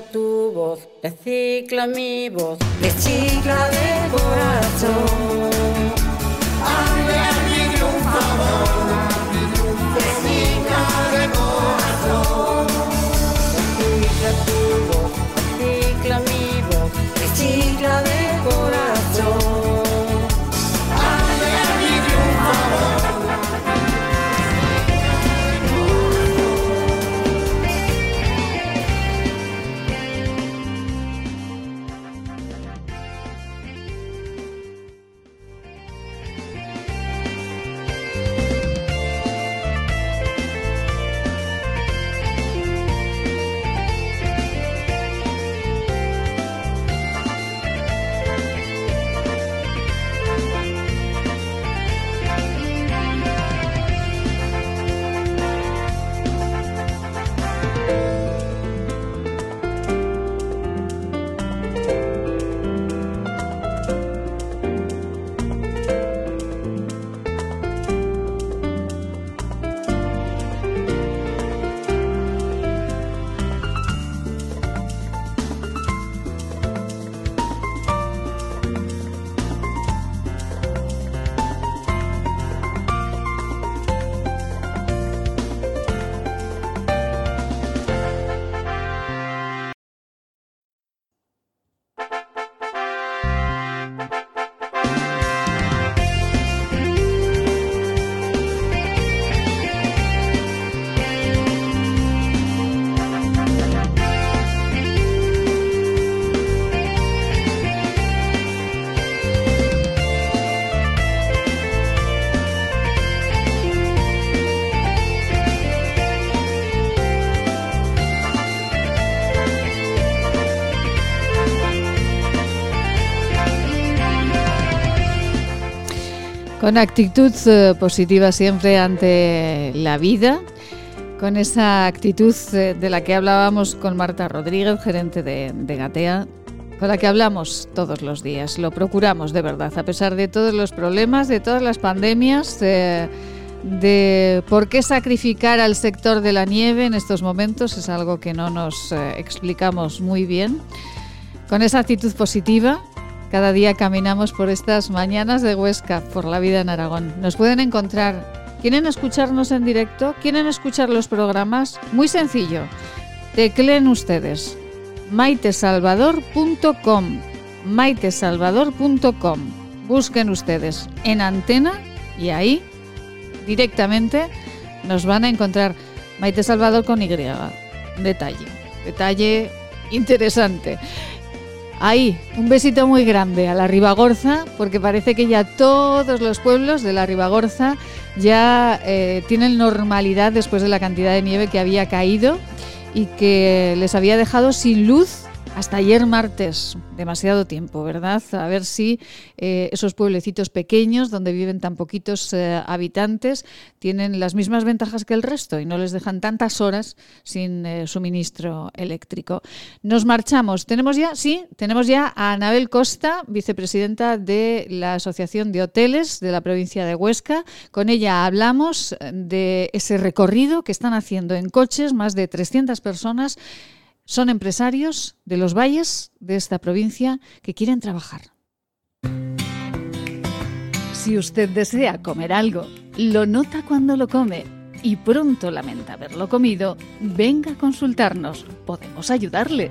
Tu voz, recicla mi voz. Recicla de corazón. Hazme Con actitud eh, positiva siempre ante la vida, con esa actitud eh, de la que hablábamos con Marta Rodríguez, gerente de, de Gatea, con la que hablamos todos los días. Lo procuramos de verdad, a pesar de todos los problemas, de todas las pandemias, eh, de por qué sacrificar al sector de la nieve en estos momentos es algo que no nos eh, explicamos muy bien. Con esa actitud positiva, cada día caminamos por estas mañanas de Huesca, por la vida en Aragón. Nos pueden encontrar. ¿Quieren escucharnos en directo? ¿Quieren escuchar los programas? Muy sencillo. Tecleen ustedes maitesalvador.com maitesalvador.com Busquen ustedes en antena y ahí directamente nos van a encontrar Maite Salvador con Y. Detalle, detalle interesante. Ahí, un besito muy grande a la Ribagorza, porque parece que ya todos los pueblos de la Ribagorza ya eh, tienen normalidad después de la cantidad de nieve que había caído y que les había dejado sin luz hasta ayer martes, demasiado tiempo, ¿verdad? A ver si eh, esos pueblecitos pequeños donde viven tan poquitos eh, habitantes tienen las mismas ventajas que el resto y no les dejan tantas horas sin eh, suministro eléctrico. Nos marchamos. Tenemos ya, sí, tenemos ya a Anabel Costa, vicepresidenta de la Asociación de Hoteles de la provincia de Huesca. Con ella hablamos de ese recorrido que están haciendo en coches, más de 300 personas son empresarios de los valles de esta provincia que quieren trabajar. Si usted desea comer algo, lo nota cuando lo come y pronto lamenta haberlo comido, venga a consultarnos. Podemos ayudarle.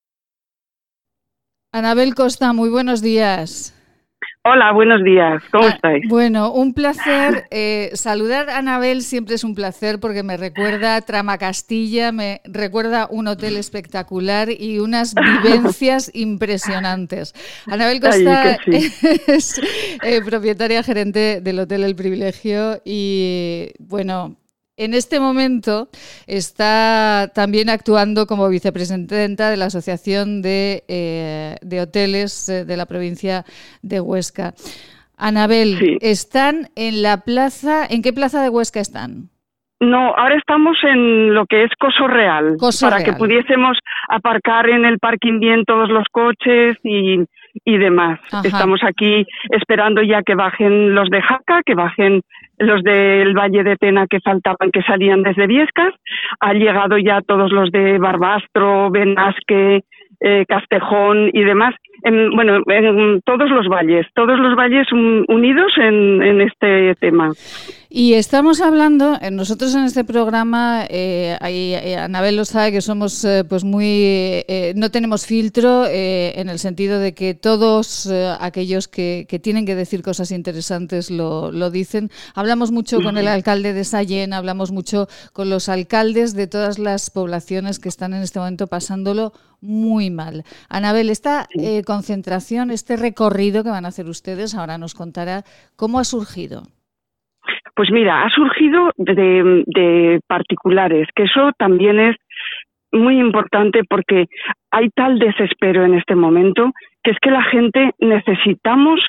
Anabel Costa, muy buenos días. Hola, buenos días. ¿Cómo Ah, estáis? Bueno, un placer. eh, saludar a Anabel siempre es un placer porque me recuerda a Trama Castilla, me recuerda un hotel espectacular y unas vivencias impresionantes. Anabel Costa Ay, es eh, propietaria gerente del Hotel El Privilegio y, bueno, en este momento está también actuando como vicepresidenta de la Asociación de, eh, de Hoteles eh, de la provincia de Huesca. Anabel, están en la plaza, ¿en qué plaza de Huesca están? No, ahora estamos en lo que es Coso Real, Coso para que pudiésemos aparcar en el parking bien todos los coches y, y demás. Ajá. Estamos aquí esperando ya que bajen los de Jaca, que bajen los del Valle de Tena que faltaban, que salían desde Viescas. Han llegado ya todos los de Barbastro, Benasque, eh, Castejón y demás. En, bueno, en todos los valles, todos los valles un- unidos en, en este tema. Y estamos hablando, eh, nosotros en este programa, eh, ahí, eh, Anabel lo sabe que somos eh, pues muy, eh, no tenemos filtro en el sentido de que todos aquellos que, que tienen que decir cosas interesantes lo, lo dicen. Hablamos mucho con el alcalde de Sallén, hablamos mucho con los alcaldes de todas las poblaciones que están en este momento pasándolo muy mal. Anabel, esta eh, concentración, este recorrido que van a hacer ustedes, ahora nos contará cómo ha surgido. Pues mira, ha surgido de, de particulares, que eso también es muy importante porque hay tal desespero en este momento que es que la gente necesitamos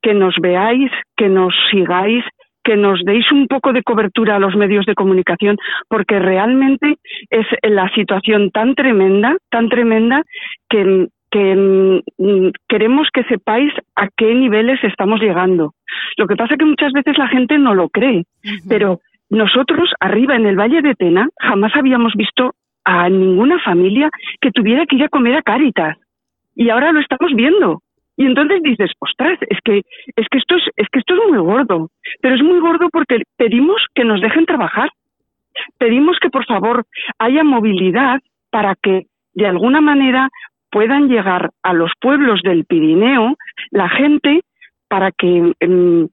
que nos veáis, que nos sigáis, que nos deis un poco de cobertura a los medios de comunicación, porque realmente es la situación tan tremenda, tan tremenda, que, que mm, queremos que sepáis a qué niveles estamos llegando. Lo que pasa es que muchas veces la gente no lo cree, pero nosotros arriba en el Valle de Tena jamás habíamos visto a ninguna familia que tuviera que ir a comer a Cáritas. Y ahora lo estamos viendo. Y entonces dices, ostras, es que, es que esto es, es que esto es muy gordo. Pero es muy gordo porque pedimos que nos dejen trabajar. Pedimos que por favor haya movilidad para que de alguna manera puedan llegar a los pueblos del Pirineo la gente para que em,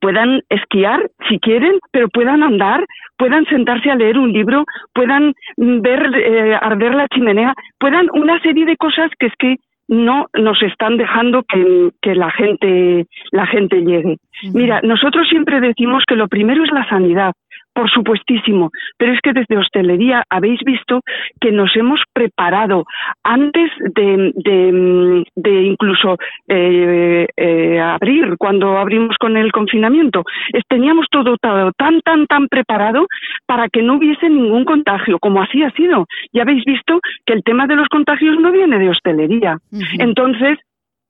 puedan esquiar si quieren, pero puedan andar, puedan sentarse a leer un libro, puedan mm, ver eh, arder la chimenea, puedan una serie de cosas que es que no nos están dejando que, que la gente la gente llegue. Mira, nosotros siempre decimos que lo primero es la sanidad, por supuestísimo, pero es que desde hostelería habéis visto que nos hemos preparado antes de, de, de incluso eh, eh, abrir, cuando abrimos con el confinamiento. Teníamos todo, todo tan, tan, tan preparado para que no hubiese ningún contagio, como así ha sido. Ya habéis visto que el tema de los contagios no viene de hostelería. Entonces,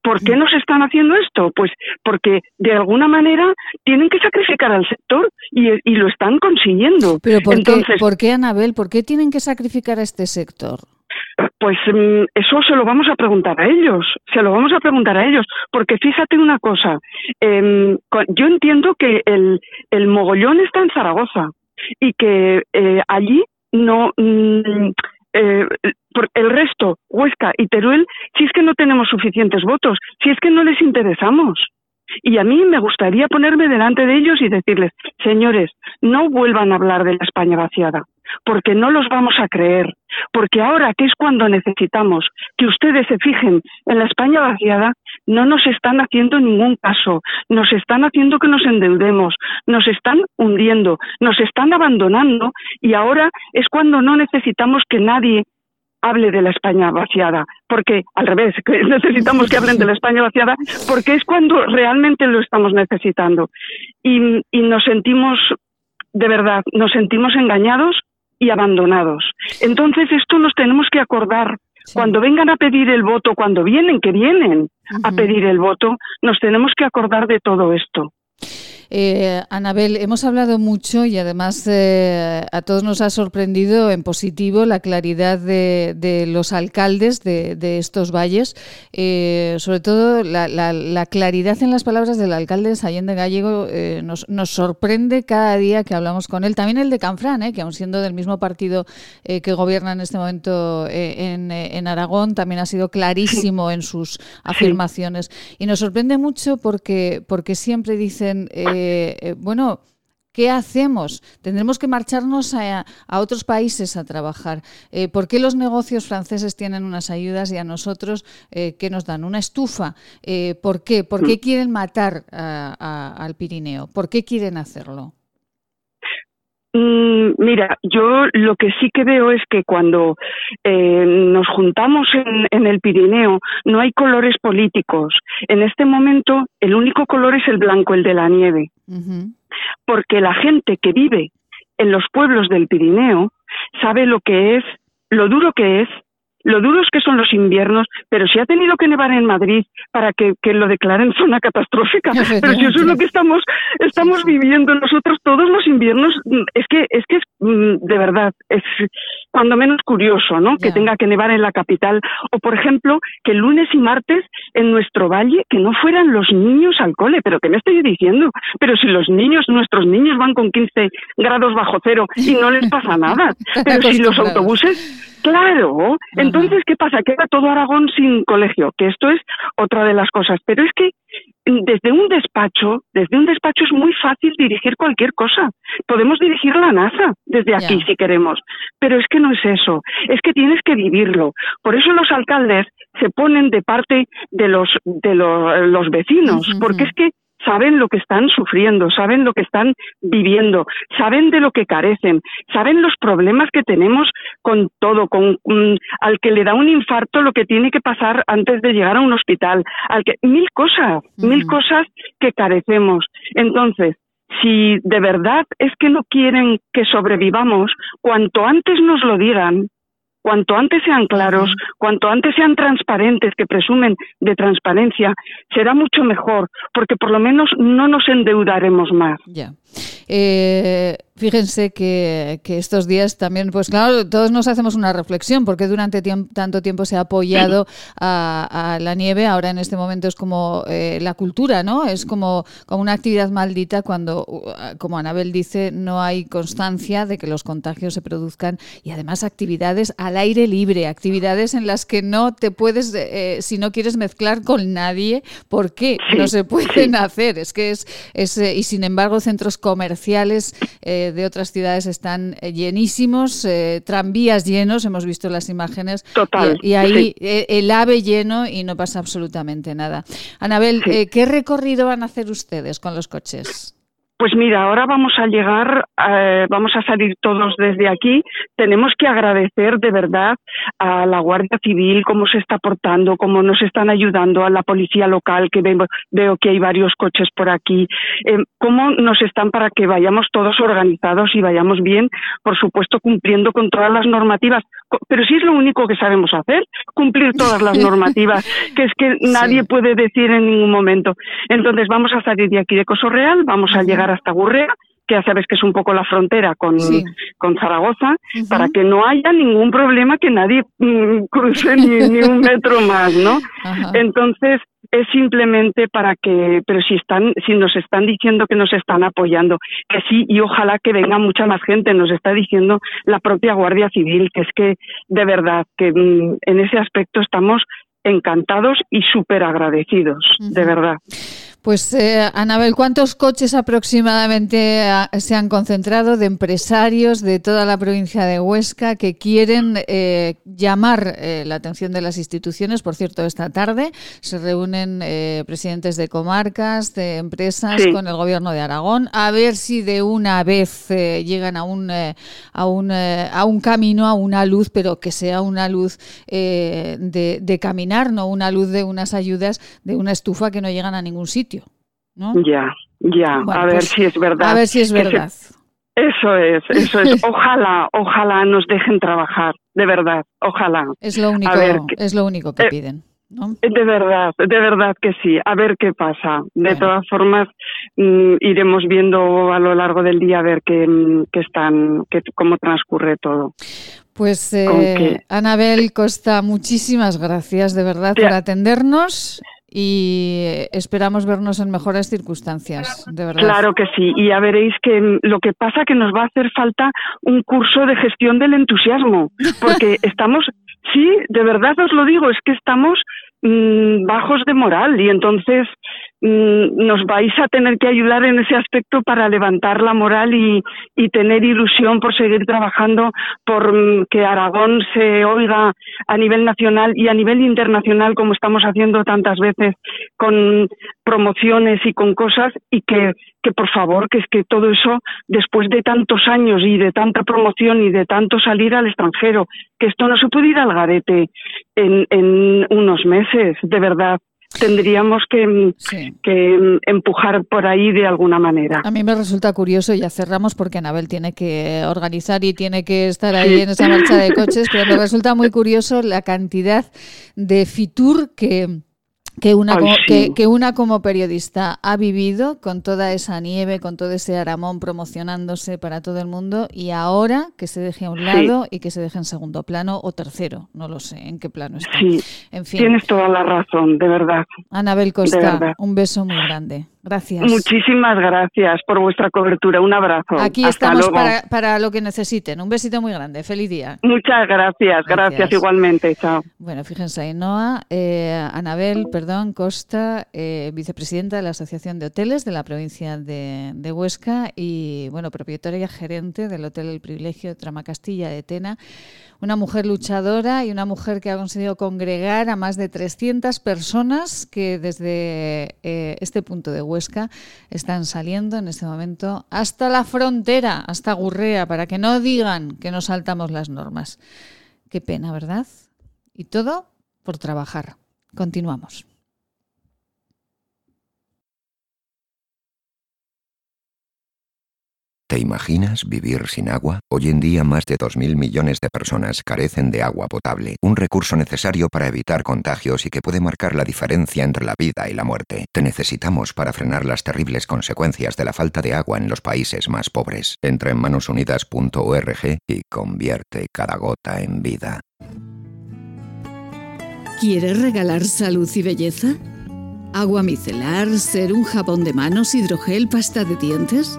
¿Por qué nos están haciendo esto? Pues porque de alguna manera tienen que sacrificar al sector y, y lo están consiguiendo. Pero ¿por, Entonces, qué, ¿por qué, Anabel? ¿Por qué tienen que sacrificar a este sector? Pues mm, eso se lo vamos a preguntar a ellos, se lo vamos a preguntar a ellos, porque fíjate una cosa, cu- yo entiendo que el, el mogollón está en Zaragoza y que eh, allí no... eh, por el resto, Huesca y Teruel, si es que no tenemos suficientes votos, si es que no les interesamos. Y a mí me gustaría ponerme delante de ellos y decirles, señores, no vuelvan a hablar de la España vaciada, porque no los vamos a creer, porque ahora que es cuando necesitamos que ustedes se fijen en la España vaciada, no nos están haciendo ningún caso, nos están haciendo que nos endeudemos, nos están hundiendo, nos están abandonando y ahora es cuando no necesitamos que nadie hable de la España vaciada, porque al revés, necesitamos que hablen de la España vaciada, porque es cuando realmente lo estamos necesitando. Y, y nos sentimos, de verdad, nos sentimos engañados y abandonados. Entonces esto nos tenemos que acordar. Cuando vengan a pedir el voto, cuando vienen, que vienen a pedir el voto, nos tenemos que acordar de todo esto. Eh, Anabel, hemos hablado mucho y además eh, a todos nos ha sorprendido en positivo la claridad de, de los alcaldes de, de estos valles, eh, sobre todo la, la- la claridad en las palabras del alcalde de Allende Gallego eh, nos, nos sorprende cada día que hablamos con él. También el de Canfrán, eh, que aun siendo del mismo partido que gobierna en este momento en, en Aragón, también ha sido clarísimo en sus afirmaciones. Y nos sorprende mucho porque, porque siempre dicen, eh, eh, bueno, ¿qué hacemos? Tendremos que marcharnos a, a otros países a trabajar. Eh, ¿Por qué los negocios franceses tienen unas ayudas y a nosotros eh, qué nos dan? Una estufa. Eh, ¿Por qué? ¿Por qué quieren matar a- a- al Pirineo? ¿Por qué quieren hacerlo? Mm, Mira, yo lo que sí que veo es que cuando eh, nos juntamos en, en el Pirineo no hay colores políticos. En este momento el único color es el blanco, el de la nieve, porque la gente que vive en los pueblos del Pirineo sabe lo que es, lo duro que es, lo duros que son los inviernos, pero si ha tenido que nevar en Madrid para que, que lo declaren zona catastrófica, pero si eso es lo que estamos estamos viviendo nosotros todos los inviernos, es que es que es mm, de verdad es cuando menos curioso, ¿no? Que tenga que nevar en la capital o por ejemplo que lunes y martes en nuestro valle que no fueran los niños al cole, pero ¿qué me estoy diciendo? Pero si los niños, nuestros niños van con 15 grados bajo cero y no les pasa nada, pero si los autobuses Claro, entonces, ¿qué pasa? Queda todo Aragón sin colegio, que esto es otra de las cosas. Pero es que desde un despacho, desde un despacho es muy fácil dirigir cualquier cosa. Podemos dirigir la NASA desde aquí si queremos, pero es que no es eso, es que tienes que vivirlo. Por eso los alcaldes se ponen de parte de los de lo- los vecinos, porque es que saben lo que están sufriendo, saben lo que están viviendo, saben de lo que carecen, saben los problemas que tenemos con todo, con mm, al que le da un infarto lo que tiene que pasar antes de llegar a un hospital, al que mil cosas, mil cosas que carecemos. Entonces, si de verdad es que no quieren que sobrevivamos, cuanto antes nos lo digan, cuanto antes sean claros, cuanto antes sean transparentes, que presumen de transparencia, será mucho mejor, porque por lo menos no nos endeudaremos más. Ya. Eh, Fíjense que, que, estos días también, pues claro, todos nos hacemos una reflexión, porque durante tanto tiempo se ha apoyado a, la nieve, ahora en este momento es como eh, la cultura, ¿no? Es como, como una actividad maldita cuando, como Anabel dice, no hay constancia de que los contagios se produzcan y además actividades al aire libre, actividades en las que no te puedes, eh, si no quieres mezclar con nadie, ¿por qué? no se pueden hacer, es que es, es eh, y sin embargo centros comerciales eh, de otras ciudades están eh, llenísimos, tranvías llenos, hemos visto las imágenes. Total. Y, ahí el ave lleno y no pasa absolutamente nada. Anabel, ¿qué recorrido van a hacer ustedes con los coches? Pues mira, ahora vamos a llegar, eh, vamos a salir todos desde aquí. Tenemos que agradecer de verdad a la Guardia Civil cómo se está portando, cómo nos están ayudando, a la policía local, que veo, que hay varios coches por aquí, eh, cómo nos están para que vayamos todos organizados y vayamos bien, por supuesto cumpliendo con todas las normativas. Pero sí es lo único que sabemos hacer, cumplir todas las normativas, que es que nadie puede decir en ningún momento. Entonces vamos a salir de aquí de Coso Real, vamos a llegar hasta Gurrea, que ya sabes que es un poco la frontera con, con Zaragoza, para que no haya ningún problema que nadie mm, cruce ni, un metro más, ¿no? Entonces, es simplemente para que, pero si están, si nos están diciendo que nos están apoyando, que sí, y ojalá que venga mucha más gente, nos está diciendo la propia Guardia Civil, que es que de verdad que mm, en ese aspecto estamos encantados y súper agradecidos, de verdad. Pues, eh, Anabel, ¿cuántos coches aproximadamente ah, se han concentrado de empresarios de toda la provincia de Huesca que quieren eh, llamar eh, la atención de las instituciones? Por cierto, esta tarde se reúnen eh, presidentes de comarcas, de empresas con el gobierno de Aragón, a ver si de una vez llegan a un, a, un, a un camino, a una luz, pero que sea una luz de, de caminar, no una luz de unas ayudas de una estufa que no llegan a ningún sitio. Ya, ya, a ver pues, si es verdad. A ver si es verdad. Eso es, eso es. Ojalá, ojalá nos dejen trabajar, de verdad, ojalá. Es lo único, es lo único que eh, piden. De verdad, de verdad que sí. A ver qué pasa. De todas formas, mm, iremos viendo a lo largo del día a ver qué, mm, están, qué, cómo transcurre todo. Pues eh, Anabel Costa, muchísimas gracias de verdad por atendernos y esperamos vernos en mejores circunstancias, de verdad. Claro que sí, y ya veréis que lo que pasa que nos va a hacer falta un curso de gestión del entusiasmo, porque estamos, sí, de verdad os lo digo, es que estamos mm, bajos de moral y entonces nos vais a tener que ayudar en ese aspecto para levantar la moral y, tener ilusión por seguir trabajando por mm, que Aragón se oiga a nivel nacional y a nivel internacional como estamos haciendo tantas veces con promociones y con cosas y que, que por favor que es que todo eso después de tantos años y de tanta promoción y de tanto salir al extranjero que esto no se puede ir al garete en, en unos meses de verdad tendríamos que, que, empujar por ahí de alguna manera. A mí me resulta curioso, ya cerramos porque Anabel tiene que organizar y tiene que estar ahí en esa marcha de coches, pero me resulta muy curioso la cantidad de Fitur que que una, como, que, una como periodista ha vivido con toda esa nieve, con todo ese aramón promocionándose para todo el mundo y ahora que se deje a un lado y que se deje en segundo plano o tercero, no lo sé en qué plano está. Sí, en fin. tienes toda la razón, de verdad. Anabel Costa, un beso muy grande. Gracias. Muchísimas gracias por vuestra cobertura. Un abrazo. Aquí estamos para, para, lo que necesiten. Un besito muy grande. Feliz día. Muchas gracias. Gracias, igualmente. Chao. Bueno, fíjense, Ainhoa, eh, Anabel, perdón, Costa, eh, vicepresidenta de la Asociación de Hoteles de la provincia de, de Huesca y, bueno, propietaria gerente del Hotel El Privilegio de Tramacastilla de Tena una mujer luchadora y una mujer que ha conseguido congregar a más de 300 personas que desde eh, este punto de Huesca están saliendo en este momento hasta la frontera, hasta Gurrea, para que no digan que no saltamos las normas. Qué pena, ¿verdad? Y todo por trabajar. Continuamos. ¿Te imaginas vivir sin agua? Hoy en día más de 2.000 millones de personas carecen de agua potable, un recurso necesario para evitar contagios y que puede marcar la diferencia entre la vida y la muerte. Te necesitamos para frenar las terribles consecuencias de la falta de agua en los países más pobres. Entra en manosunidas.org y convierte cada gota en vida. ¿Quieres regalar salud y belleza? ¿Agua micelar, ser un jabón de manos, hidrogel, pasta de dientes?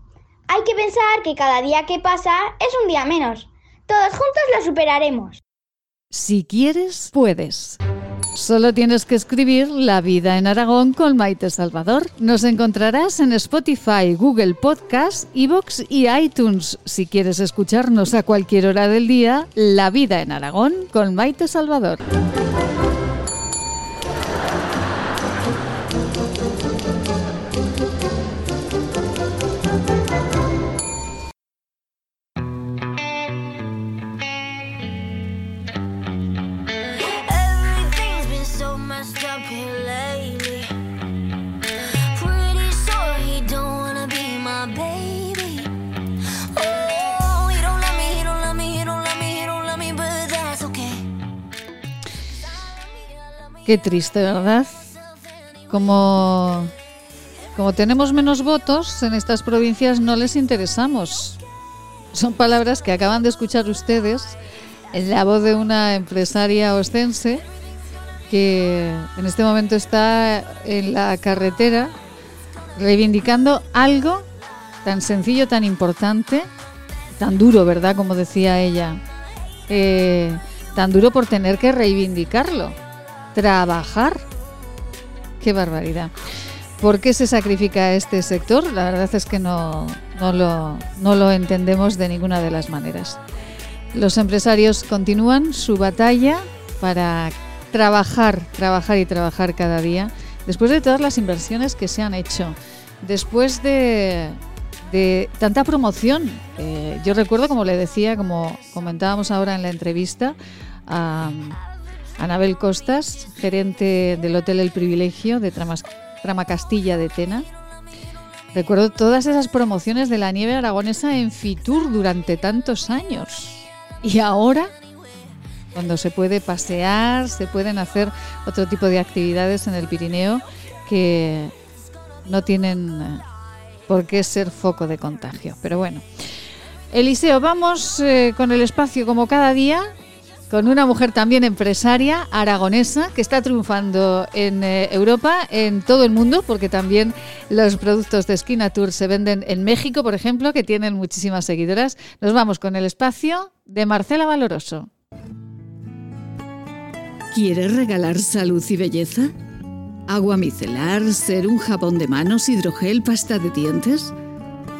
Hay que pensar que cada día que pasa es un día menos. Todos juntos lo superaremos. Si quieres, puedes. Solo tienes que escribir La vida en Aragón con Maite Salvador. Nos encontrarás en Spotify, Google Podcast, Evox y iTunes. Si quieres escucharnos a cualquier hora del día, La vida en Aragón con Maite Salvador. Qué triste, ¿verdad? Como, como tenemos menos votos en estas provincias, no les interesamos. Son palabras que acaban de escuchar ustedes en la voz de una empresaria ostense que en este momento está en la carretera reivindicando algo tan sencillo, tan importante, tan duro, ¿verdad? Como decía ella. Eh, tan duro por tener que reivindicarlo. Trabajar. Qué barbaridad. ¿Por qué se sacrifica este sector? La verdad es que no, no, lo, no lo entendemos de ninguna de las maneras. Los empresarios continúan su batalla para trabajar, trabajar y trabajar cada día, después de todas las inversiones que se han hecho, después de, de tanta promoción. Eh, yo recuerdo, como le decía, como comentábamos ahora en la entrevista, a Anabel Costas, gerente del Hotel El Privilegio de Trama Castilla de Tena. Recuerdo todas esas promociones de la nieve aragonesa en Fitur durante tantos años. Y ahora, cuando se puede pasear, se pueden hacer otro tipo de actividades en el Pirineo que no tienen eh, por qué ser foco de contagio. Pero bueno. Eliseo, vamos eh, con el espacio como cada día, con una mujer también empresaria aragonesa que está triunfando en eh, Europa, en todo el mundo, porque también los productos de Esquina Tour se venden en México, por ejemplo, que tienen muchísimas seguidoras. Nos vamos con el espacio de Marcela Valoroso. ¿Quieres regalar salud y belleza? ¿Agua micelar, ser un jabón de manos, hidrogel, pasta de dientes?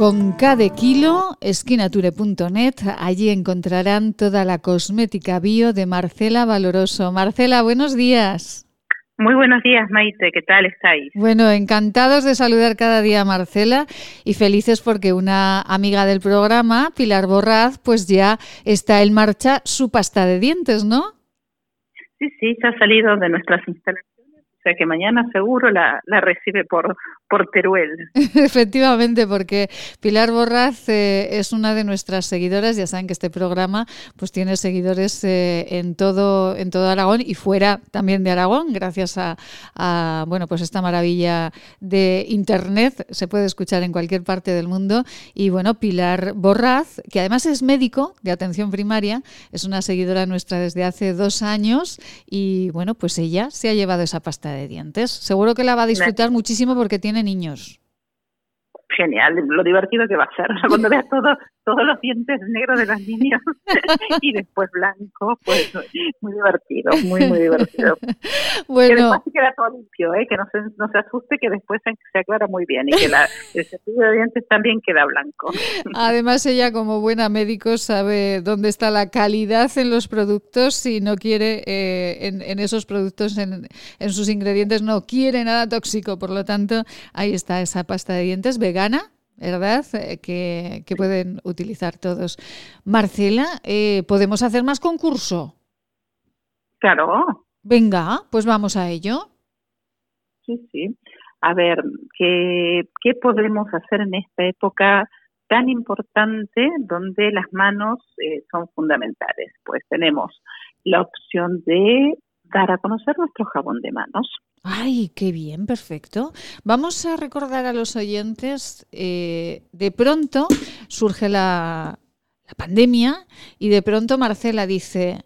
Con cada kilo, esquinature.net, allí encontrarán toda la cosmética bio de Marcela Valoroso. Marcela, buenos días. Muy buenos días, Maite. ¿Qué tal estáis? Bueno, encantados de saludar cada día a Marcela y felices porque una amiga del programa, Pilar Borraz, pues ya está en marcha su pasta de dientes, ¿no? Sí, sí, ya ha salido de nuestras instalaciones, o sea que mañana seguro la, la recibe por, por Teruel. Efectivamente, porque Pilar Borraz eh, es una de nuestras seguidoras. Ya saben que este programa pues tiene seguidores eh, en todo en todo Aragón y fuera también de Aragón, gracias a, a, bueno pues esta maravilla de internet. Se puede escuchar en cualquier parte del mundo. Y bueno, Pilar Borraz, que además es médico de atención primaria, es una seguidora nuestra desde hace dos años y bueno, pues ella se ha llevado esa pasta de dientes. Seguro que la va a disfrutar muchísimo porque tiene niños. Genial, lo divertido que va a ser. Cuando veas todo, todos los dientes negros de los niños y después blanco, pues muy divertido, muy, muy divertido. Bueno. Que después se queda todo limpio, ¿eh? que no se, no se asuste, que después se, se aclara muy bien y que la, el cepillo de dientes también queda blanco. Además, ella como buena médico sabe dónde está la calidad en los productos si no quiere eh, en, en, esos productos, en, en sus ingredientes, no quiere nada tóxico. Por lo tanto, ahí está esa pasta de dientes vegana ¿verdad? Eh, que, que, pueden utilizar todos. Marcela, eh, ¿podemos hacer más concurso? Claro. Venga, pues vamos a ello. Sí, sí. A ver, ¿qué, qué podemos hacer en esta época tan importante donde las manos eh, son fundamentales? Pues tenemos la opción de a conocer nuestro jabón de manos. Ay, qué bien, perfecto. Vamos a recordar a los oyentes, eh, de pronto surge la, la, pandemia y de pronto Marcela dice,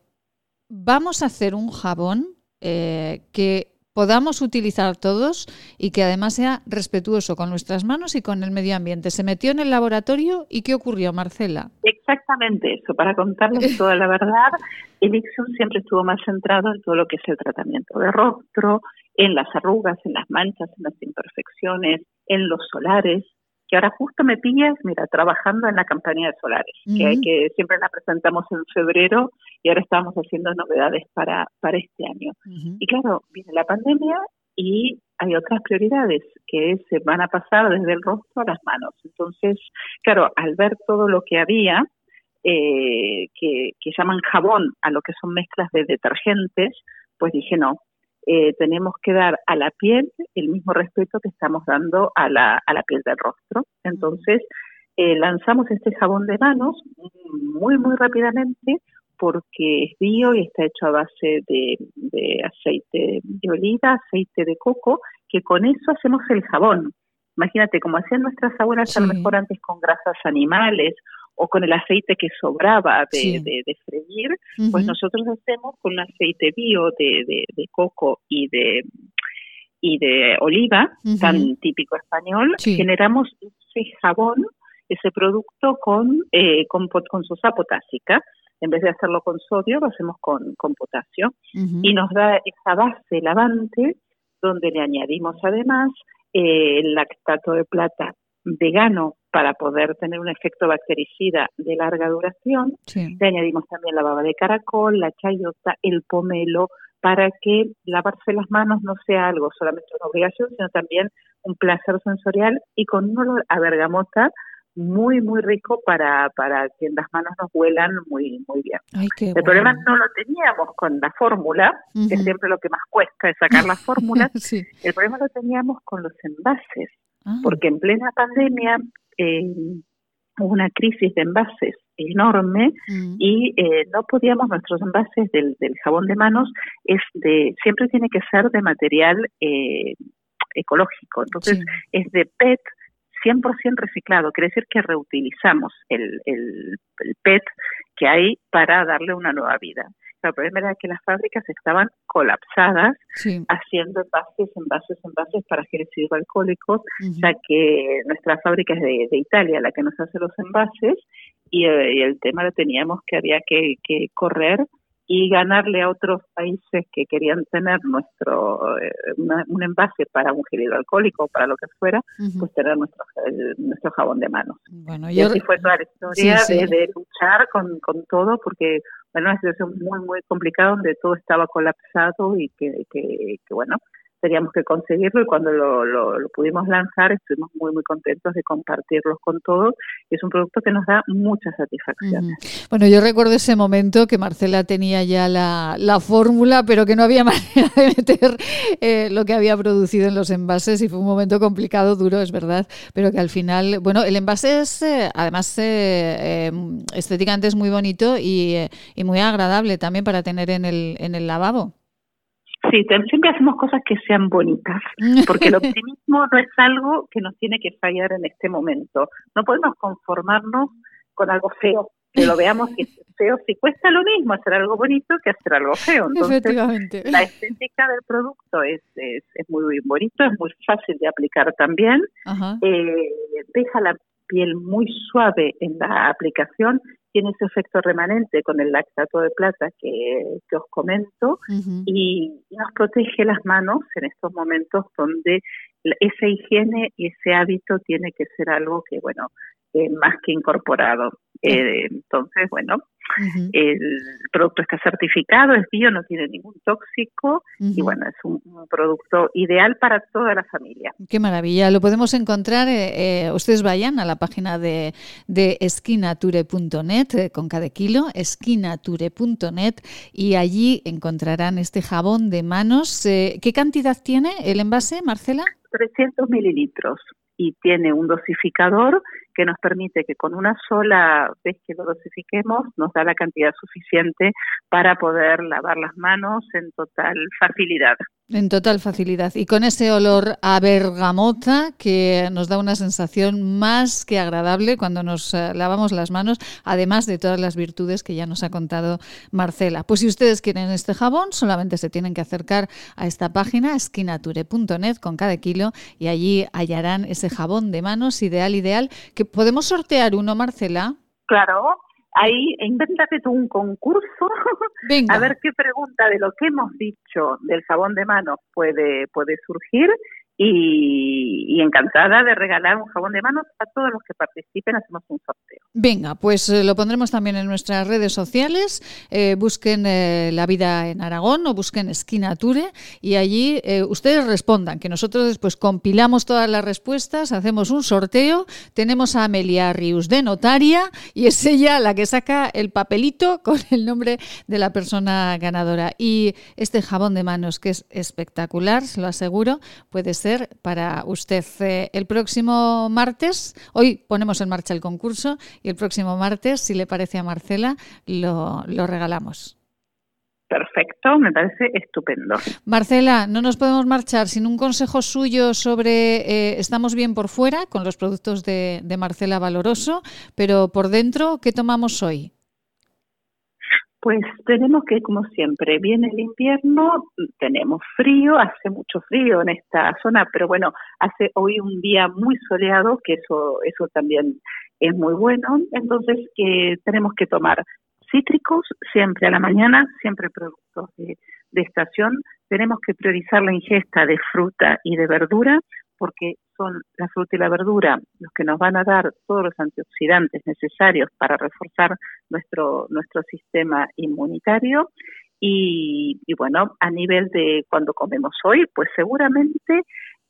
vamos a hacer un jabón eh, que podamos utilizar todos y que además sea respetuoso con nuestras manos y con el medio ambiente. Se metió en el laboratorio y ¿qué ocurrió, Marcela? Exactamente eso. Para contarles toda la verdad, Elixon siempre estuvo más centrado en todo lo que es el tratamiento de rostro, en las arrugas, en las manchas, en las imperfecciones, en los solares, que ahora justo me pillas, mira, trabajando en la campaña de solares, uh -huh. que, que, siempre la presentamos en febrero y ahora estamos haciendo novedades para, para este año. Uh -huh. Y claro, viene la pandemia y hay otras prioridades que se van a pasar desde el rostro a las manos. Entonces, claro, al ver todo lo que había, eh, que, que llaman jabón a lo que son mezclas de detergentes, pues dije, no, eh, tenemos que dar a la piel el mismo respeto que estamos dando a la, a la piel del rostro. Entonces, eh, lanzamos este jabón de manos muy, muy rápidamente porque es bio y está hecho a base de, de aceite de oliva, aceite de coco, que con eso hacemos el jabón. Imagínate, como hacían nuestras abuelas sí. a lo mejor antes con grasas animales o con el aceite que sobraba de, sí. de, de freír, uh -huh. pues nosotros hacemos con un aceite bio de, de coco y de y de oliva, uh -huh. tan típico español, sí. generamos ese jabón, ese producto con, eh, con, con sosa potásica. En vez de hacerlo con sodio, lo hacemos con, con potasio. Uh -huh. Y nos da esa base lavante donde le añadimos además eh, el lactato de plata vegano para poder tener un efecto bactericida de larga duración. Sí. Le añadimos también la baba de caracol, la chayota, el pomelo, para que lavarse las manos no sea algo solamente una obligación, sino también un placer sensorial y con un olor a bergamota muy, muy rico para, para que las manos nos huelan muy, muy bien. Ay, el bueno. problema no lo teníamos con la fórmula, uh -huh. que es siempre lo que más cuesta es sacar las fórmulas. sí. El problema lo teníamos con los envases, ah. porque en plena pandemia eh, hubo una crisis de envases enorme mm. y eh, no podíamos nuestros envases del, del, jabón de manos es de siempre tiene que ser de material eh, ecológico entonces sí. es de PET 100% reciclado, quiere decir que reutilizamos el, el, el, PET que hay para darle una nueva vida. El problema era que las fábricas estaban colapsadas, sí. haciendo envases, envases, envases para geles hidroalcohólicos, uh -huh. ya que nuestra fábrica es de, de, Italia la que nos hace los envases y, eh, y el tema lo teníamos que había que, que correr y ganarle a otros países que querían tener nuestro eh, una, un envase para un gel hidroalcohólico o para lo que fuera, uh -huh. pues tener nuestro, el, nuestro jabón de manos. Bueno, y así fue toda la historia sí, sí. De, de, luchar con, con todo, porque bueno, una situación muy, muy complicada donde todo estaba colapsado y que, que, que bueno, teníamos que conseguirlo y cuando lo, lo, pudimos lanzar estuvimos muy, muy contentos de compartirlos con todos. Y es un producto que nos da muchas satisfacciones. Bueno, yo recuerdo ese momento que Marcela tenía ya la, la fórmula, pero que no había manera de meter eh, lo que había producido en los envases y fue un momento complicado, duro, es verdad, pero que al final, bueno, el envase es, eh, además, eh, eh, estéticamente es muy bonito y, eh, y muy agradable también para tener en el, en el lavabo. Sí, siempre hacemos cosas que sean bonitas, porque el optimismo no es algo que nos tiene que fallar en este momento. No podemos conformarnos con algo feo, que lo veamos que es feo. Si cuesta lo mismo hacer algo bonito que hacer algo feo. Entonces, Efectivamente. la estética del producto es, es, es muy bonito, es muy fácil de aplicar también. Eh, deja la piel muy suave en la aplicación, tiene ese efecto remanente con el lactato de plata que, que os comento y nos protege las manos en estos momentos donde esa higiene y ese hábito tiene que ser algo que, bueno, eh, más que incorporado. Eh, entonces, bueno, el producto está certificado, es bio, no tiene ningún tóxico y, bueno, es un, un producto ideal para toda la familia. Qué maravilla. Lo podemos encontrar, eh, eh, ustedes vayan a la página de, de esquinature.net eh, con cada kilo, esquinature.net y allí encontrarán este jabón de manos. Eh, ¿Qué cantidad tiene el envase, Marcela? 300 mililitros y tiene un dosificador que nos permite que con una sola vez que lo dosifiquemos nos da la cantidad suficiente para poder lavar las manos en total facilidad. En total facilidad. Y con ese olor a bergamota que nos da una sensación más que agradable cuando nos eh, lavamos las manos, además de todas las virtudes que ya nos ha contado Marcela. Pues si ustedes quieren este jabón, solamente se tienen que acercar a esta página, esquinature.net, con cada kilo, y allí hallarán ese jabón de manos ideal, ideal, que podemos sortear uno, Marcela. Claro, ahí invéntate tú un concurso, a ver qué pregunta de lo que hemos dicho del jabón de manos puede, puede surgir y, encantada de regalar un jabón de manos a todos los que participen, hacemos un sorteo. Venga, pues eh, lo pondremos también en nuestras redes sociales. Eh, busquen eh, La Vida en Aragón o busquen Esquina Ture y allí eh, ustedes respondan, que nosotros después compilamos todas las respuestas, hacemos un sorteo, tenemos a Amelia Rius de notaria y es ella la que saca el papelito con el nombre de la persona ganadora. Y este jabón de manos, que es espectacular, se lo aseguro, puede ser para usted. Eh, el próximo martes, hoy ponemos en marcha el concurso y el próximo martes, si le parece a Marcela, lo, lo regalamos. Perfecto, me parece estupendo. Marcela, no nos podemos marchar sin un consejo suyo sobre eh, estamos bien por fuera con los productos de, de Marcela Valoroso, pero por dentro, ¿qué tomamos hoy? Pues tenemos que, como siempre, viene el invierno, tenemos frío, hace mucho frío en esta zona, pero bueno, hace hoy un día muy soleado, que eso, eso también es muy bueno. Entonces, que tenemos que tomar cítricos siempre a la mañana, siempre productos de, de estación. Tenemos que priorizar la ingesta de fruta y de verdura, porque son la fruta y la verdura los que nos van a dar todos los antioxidantes necesarios para reforzar nuestro nuestro sistema inmunitario. Y, y bueno a nivel de cuando comemos hoy pues seguramente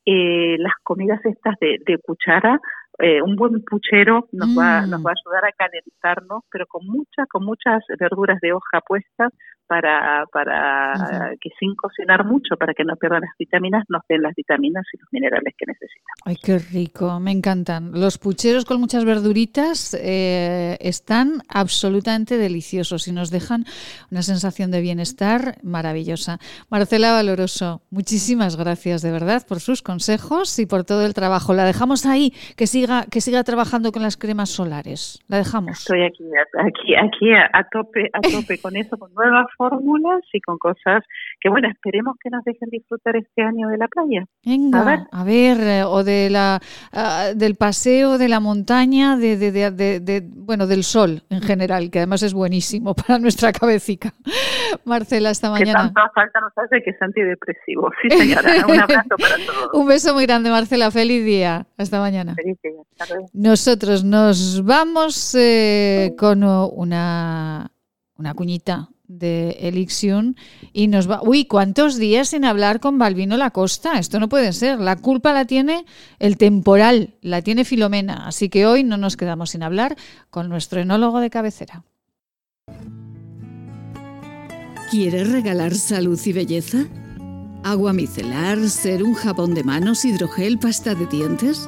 eh, las comidas estas de, de cuchara eh, un buen puchero nos va Mm. nos va a ayudar a calentarnos pero con muchas con muchas verduras de hoja puestas para para que sin cocinar mucho para que no pierdan las vitaminas nos den las vitaminas y los minerales que necesitan Ay, qué rico, me encantan. Los pucheros con muchas verduritas eh, están absolutamente deliciosos y nos dejan una sensación de bienestar maravillosa. Marcela Valoroso, muchísimas gracias de verdad por sus consejos y por todo el trabajo. La dejamos ahí, que siga, que siga trabajando con las cremas solares. La dejamos. Estoy aquí, aquí, aquí a, tope, a tope con eso, con nuevas fórmulas y con cosas que, bueno, esperemos que nos dejen disfrutar este año de la playa. Venga, A ver. eh, o de la, ah, del paseo, de la montaña, de, de- de- de- de- bueno, del sol en general, que además es buenísimo para nuestra cabecita. Marcela, esta Que mañana. tanto falta nos hace que es antidepresivo. Sí, señora, un abrazo para todos. Un beso muy grande, Marcela. Feliz día. Hasta mañana. Feliz día. Nosotros nos vamos eh, con una, una cuñita de Elixion y nos va... Uy, ¿cuántos días sin hablar con Balbino Lacosta? Esto no puede ser. La culpa la tiene el temporal, la tiene Filomena. Así que hoy no nos quedamos sin hablar con nuestro enólogo de cabecera. ¿Quieres regalar salud y belleza? ¿Agua micelar, ser un jabón de manos, hidrogel, pasta de dientes?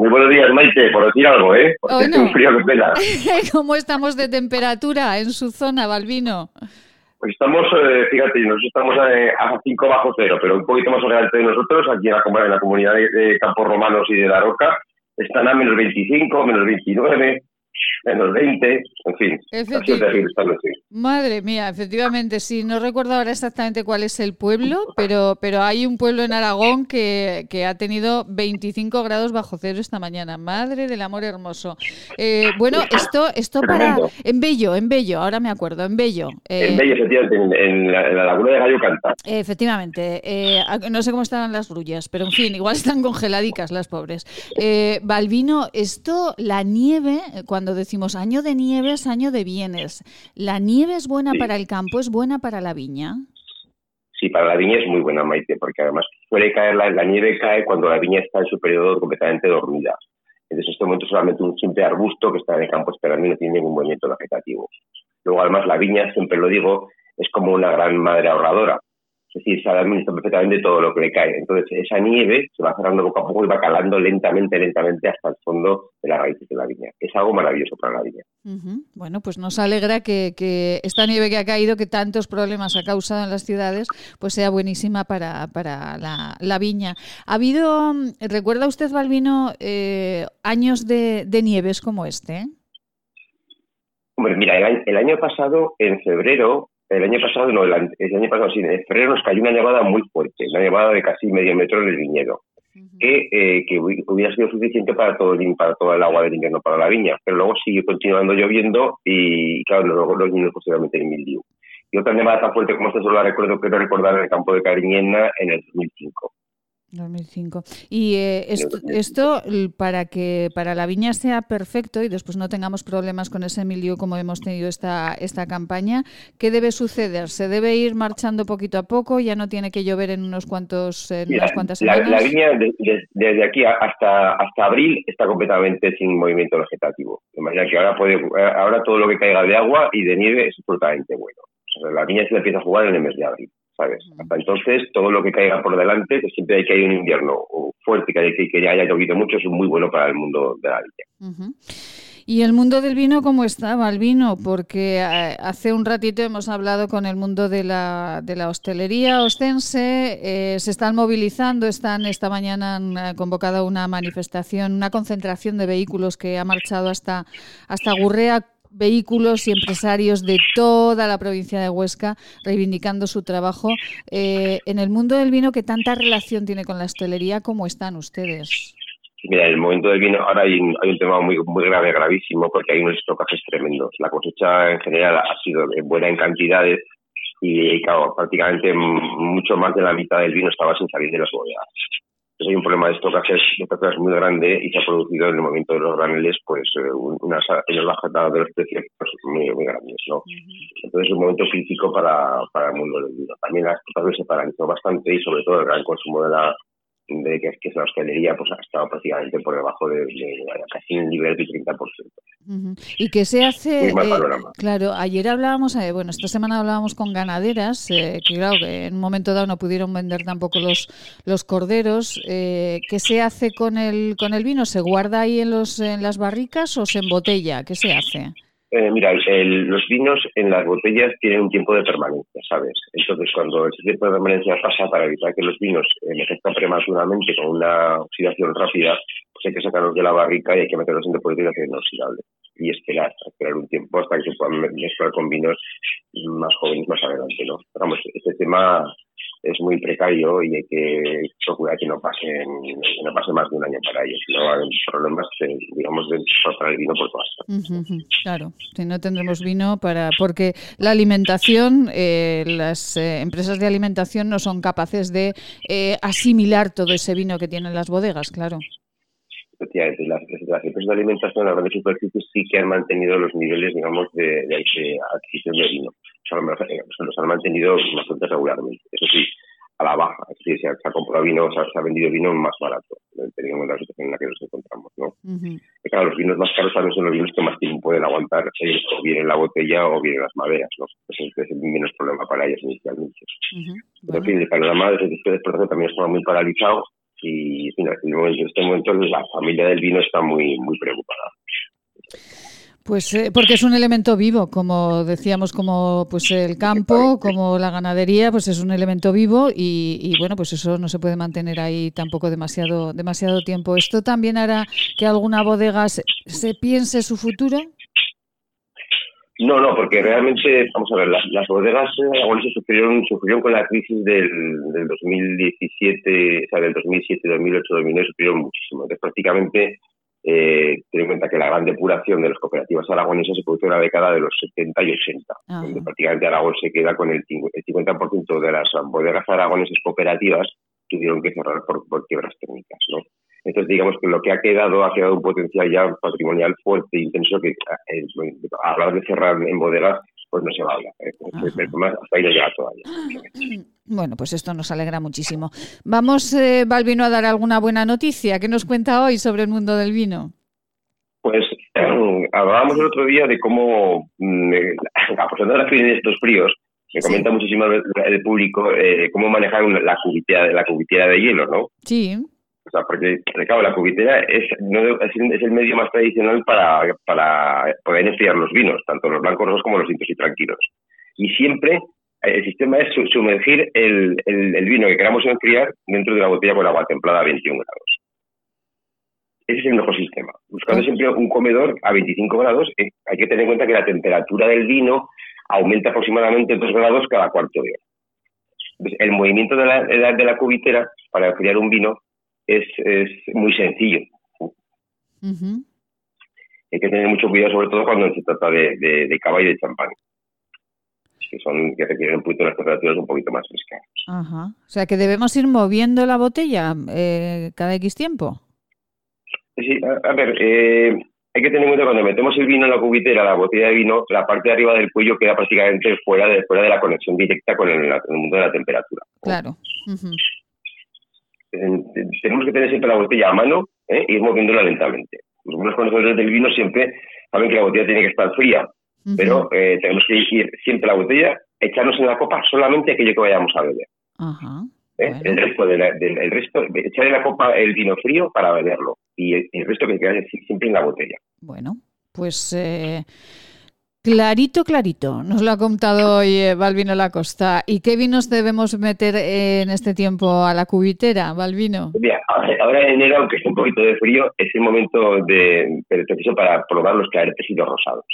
Muy buenos días, Maite, por decir algo, ¿eh? Porque no. un frío que pela. ¿Cómo estamos de temperatura en su zona, Balbino? Pues estamos, eh, fíjate, nosotros estamos eh, a 5 bajo cero, pero un poquito más adelante de nosotros, aquí en la, en la comunidad de, de Campos Romanos y de La Roca, están a menos 25, menos 29, menos 20, en fin. Ha sido terrible. Madre mía, efectivamente, sí, no recuerdo ahora exactamente cuál es el pueblo, pero, pero hay un pueblo en Aragón que, que ha tenido 25 grados bajo cero esta mañana. Madre del amor hermoso. Eh, bueno, esto, esto para... En Bello, en Bello, ahora me acuerdo, en Bello. eh, En Bello, efectivamente, en, en la, en la laguna de Gallo Canta. Efectivamente, eh, no sé cómo estarán las grullas, pero en fin, igual están congeladicas las pobres. Balbino, esto, la nieve, eh, cuando decimos año de nieve es año de bienes, ¿la nieve es buena Sí. para el campo, es buena para la viña? Sí, para la viña es muy buena, Maite, porque además suele caer, la, la nieve cae cuando la viña está en su periodo completamente dormida. Entonces, en este momento es solamente un simple arbusto que está en el campo esperando y no tiene ningún movimiento vegetativo. Luego, además, la viña, siempre lo digo, es como una gran madre ahorradora. Es decir, sabe administrar perfectamente todo lo que le cae. Entonces, esa nieve se va cerrando poco a poco y va calando lentamente, lentamente hasta el fondo de las raíces de la viña. Es algo maravilloso para la viña. Bueno, pues nos alegra que, que esta nieve que ha caído, que tantos problemas ha causado en las ciudades, pues sea buenísima para, para la, la viña. ¿Ha habido, recuerda usted, Balbino, eh, años de, de nieves como este? Hombre, mira, el año, el año pasado, en febrero, el año pasado, no, el, año pasado, sí, en febrero nos cayó una nevada muy fuerte, una nevada de casi medio metro en el viñedo, que, eh, que hubi- hubiera sido suficiente para todo, el, in- para todo el agua del invierno para la viña, pero luego siguió continuando lloviendo y, claro, luego los niños posteriormente en mildiu. Y otra nevada tan fuerte como esta solo la recuerdo, quiero recordar en el campo de Cariñena en el 2005. 2005. Y eh, esto, esto, para que para la viña sea perfecto y después no tengamos problemas con ese milio como hemos tenido esta, esta campaña, ¿qué debe suceder? ¿Se debe ir marchando poquito a poco? ¿Ya no tiene que llover en unos cuantos en Mira, unas cuantas semanas? la viña de- de- desde aquí hasta hasta abril está completamente sin movimiento vegetativo. Imagina que ahora puede ahora todo lo que caiga de agua y de nieve es absolutamente bueno. O sea, la viña se le empieza a jugar en el mes de abril, ¿sabes? Hasta entonces todo lo que caiga por delante, que siempre hay que hay un invierno fuerte, que, hay que, haya llovido mucho, es muy bueno para el mundo de la. Ujú. ¿Y el mundo del vino cómo estaba el vino? Porque eh, hace un ratito hemos hablado con el mundo de la, de la hostelería ostense, eh, se están movilizando, están esta mañana han eh, convocado una manifestación, una concentración de vehículos que ha marchado hasta, hasta Gurrea, vehículos y empresarios de toda la provincia de Huesca reivindicando su trabajo. Eh, en el mundo del vino, que tanta relación tiene con la hostelería, ¿cómo están ustedes? Mira, en el momento del vino ahora hay hay un tema muy grave, gravísimo, porque hay unos estocajes tremendos. La cosecha en general ha sido buena en cantidades y, claro, prácticamente mucho más de la mitad del vino estaba sin salir de las bodegas. Entonces hay un problema de estocajes, de estocajes muy grande y se ha producido en el momento de los graneles pues eh, un- unas unas bajadas de los precios pues, muy, muy grandes, ¿no? Entonces es un momento crítico para, para el mundo del vino. También la exportación se paralizó bastante y sobre todo el gran consumo de la de que, que es la hostelería pues ha estado prácticamente por debajo de, de- de casi un nivel del 30%. Ujú. ¿Y qué se hace? Eh, claro, ayer hablábamos, eh, bueno, esta semana hablábamos con ganaderas, eh, que claro, que en un momento dado no pudieron vender tampoco los, los corderos. Eh, ¿Qué se hace con el, con el vino? ¿Se guarda ahí en, los, en las barricas o se embotella? ¿Qué se hace? Eh, mira, el- los vinos en las botellas tienen un tiempo de permanencia, ¿sabes? Entonces, cuando ese tiempo de permanencia pasa para evitar que los vinos envejezcan prematuramente con una oxidación rápida, pues hay que sacarlos de la barrica y hay que meterlos en depósitos de acero inoxidable. y esperar, esperar un tiempo hasta que se puedan mezclar con vinos más jóvenes más adelante, ¿no? Vamos, este tema es muy precario y hay que procurar que no pase, que no pase más de un año para ellos, no hay problemas, eh, digamos, de soltar el vino por todas ujú, Claro, si no tendremos vino para porque la alimentación, eh, las eh, empresas de alimentación no son capaces de eh, asimilar todo ese vino que tienen las bodegas, claro. efectivamente, las, las empresas de alimentación, las grandes superficies, sí que han mantenido los niveles, digamos, de, de, de adquisición de vino. O sea, los, los han mantenido bastante regularmente. Eso sí, a la baja. Es decir, se ha, se ha comprado vino, se ha, se ha vendido vino más barato, teniendo en cuenta la situación en la que nos encontramos, ¿no? Y claro, los vinos más caros también son los vinos que más tiempo pueden aguantar, eh, o bien en la botella o bien en las maderas, ¿no? Ese es el menos problema para ellos inicialmente. Pero, en fin, el panorama desde este desplazamiento también estaba muy paralizado y en fin, este en este momento la familia del vino está muy muy preocupada. Pues eh, porque es un elemento vivo, como decíamos, como pues el campo, como la ganadería, pues es un elemento vivo y, y, bueno, pues eso no se puede mantener ahí tampoco demasiado demasiado tiempo. ¿Esto también hará que alguna bodega se, se piense su futuro? No, no, porque realmente, vamos a ver, las, las bodegas aragonesas sufrieron, sufrieron con la crisis del, del 2017, o sea, del 2007, 2008, 2009, sufrieron muchísimo. Entonces, prácticamente, eh, ten en cuenta que la gran depuración de las cooperativas aragonesas se produjo en la década de los 70 y 80, Ajá. donde prácticamente Aragón se queda con el, el 50% de las bodegas aragonesas cooperativas tuvieron que cerrar por, por quiebras técnicas, ¿no? Entonces, digamos que lo que ha quedado, ha quedado un potencial ya patrimonial fuerte e intenso que eh, hablar de cerrar en bodegas, pues no se va a hablar. ¿eh? Pero más hasta ahí no llega todavía. Bueno, pues esto nos alegra muchísimo. Vamos, eh, Balvino, a dar alguna buena noticia. ¿Qué nos cuenta hoy sobre el mundo del vino? Pues hablábamos el otro día de cómo, mm, eh, la crisis de estos fríos, me comenta muchísimo el, el público eh, cómo manejar una- la cubitera, la cubitera de hielo, ¿no? Sí. O sea, porque, claro, la cubitera es, no, es, el- es el medio más tradicional para, para poder enfriar los vinos, tanto los blancos rojos como los tintos y tranquilos. Y siempre eh, el sistema es su- sumergir el, el, el vino que queramos enfriar dentro de la botella con agua templada a 21 grados. Ese es el mejor sistema. Buscando siempre un comedor a 25 grados, eh, hay que tener en cuenta que la temperatura del vino aumenta aproximadamente 2 grados cada cuarto de hora. Entonces, el movimiento de la, de la cubitera para enfriar un vino es, es muy sencillo. Ujú. Hay que tener mucho cuidado, sobre todo cuando se trata de, de, de cava y de champán, que son que requieren un poquito unas temperaturas un poquito más frescas. Ajá. O sea que debemos ir moviendo la botella eh, cada X tiempo. Sí, a, a ver, eh, hay que tener en cuenta cuando metemos el vino en la cubitera, la botella de vino, la parte de arriba del cuello queda prácticamente fuera de, fuera de la conexión directa con el, el mundo de la temperatura. Claro. Ujú. Eh, tenemos que tener siempre la botella a mano ¿eh? ir moviéndola lentamente. Los buenos conocedores del vino siempre saben que la botella tiene que estar fría, pero eh, tenemos que ir siempre la botella, echarnos en la copa solamente aquello que vayamos a beber. ¿eh? El resto, de la- del- el resto, echar en la copa el vino frío para beberlo y el, el resto que queda siempre en la botella. Bueno, pues eh, clarito, clarito. Nos lo ha contado hoy eh, Balvino Lacosta. ¿Y qué vinos debemos meter en este tiempo a la cubitera, Balvino? Mira, ahora en enero, aunque esté un poquito de frío, es el momento de, preciso para probar los claretes y los rosados,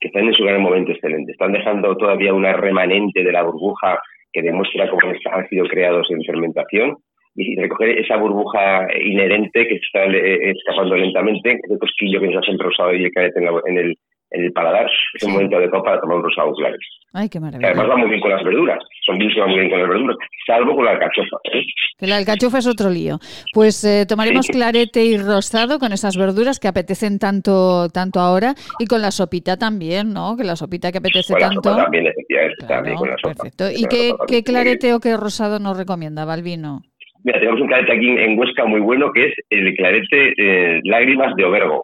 que están en su gran momento excelente. Están dejando todavía una remanente de la burbuja que demuestra cómo han sido creados en fermentación y recoger esa burbuja inherente que está eh, escapando lentamente, ese cosquillo que nos hace el rosado y el clarete en, la- en el, en el paladar, es un momento adecuado para tomar un rosado claro. Ay, qué Que maravilla. además va muy bien con las verduras, son vinos que van muy bien con las verduras, salvo con la alcachofa. ¿eh? Que la alcachofa es otro lío. Pues eh, tomaremos clarete y rostado con esas verduras que apetecen tanto, tanto ahora y con la sopita también, ¿no? Que la sopita que apetece Con la tanto. sopa también, efectivamente, también con la sopa. Perfecto. ¿Y qué, clarete o qué rosado nos recomienda, Balvino? Mira, tenemos un clarete aquí en Huesca muy bueno que es el clarete eh, Lágrimas de Obergo.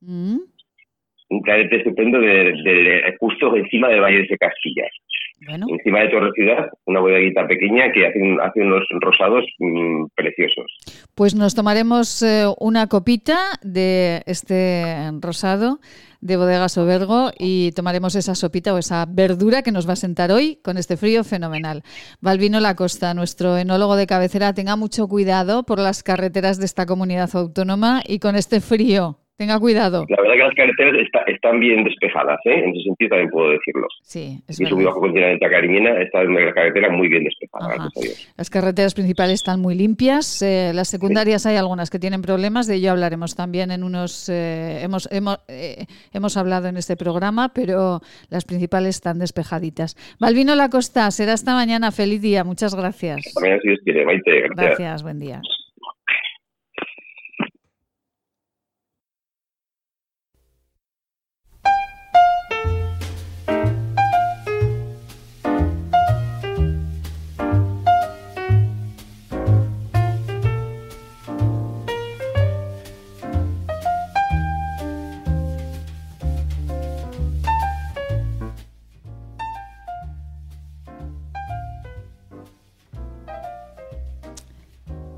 Mm, Un clarete estupendo de, de- justo encima del Valle de Castilla. Encima de Torre Ciudad, una bodeguita pequeña que hace, un- hace unos rosados mm, preciosos. Pues nos tomaremos eh, una copita de este rosado de Bodegas Obergo y tomaremos esa sopita o esa verdura que nos va a sentar hoy con este frío fenomenal. Balvino Lacosta, nuestro enólogo de cabecera, tenga mucho cuidado por las carreteras de esta comunidad autónoma y con este frío Tenga cuidado. La verdad que las carreteras está- están bien despejadas, ¿eh? En ese sentido también puedo decirlo. Sí, es subí verdad. bajo continente a Cariñena, está la carretera muy bien despejada, gracias. Las carreteras principales están muy limpias. eh, las secundarias hay algunas que tienen problemas. De ello hablaremos también en unos. eh, hemos, hemos, eh, hemos hablado en este programa, pero las principales están despejaditas. Malvino Lacosta, será hasta mañana. Feliz día. Muchas gracias. Hasta mañana si Dios quiere, Maite, gracias. Gracias. Buen día.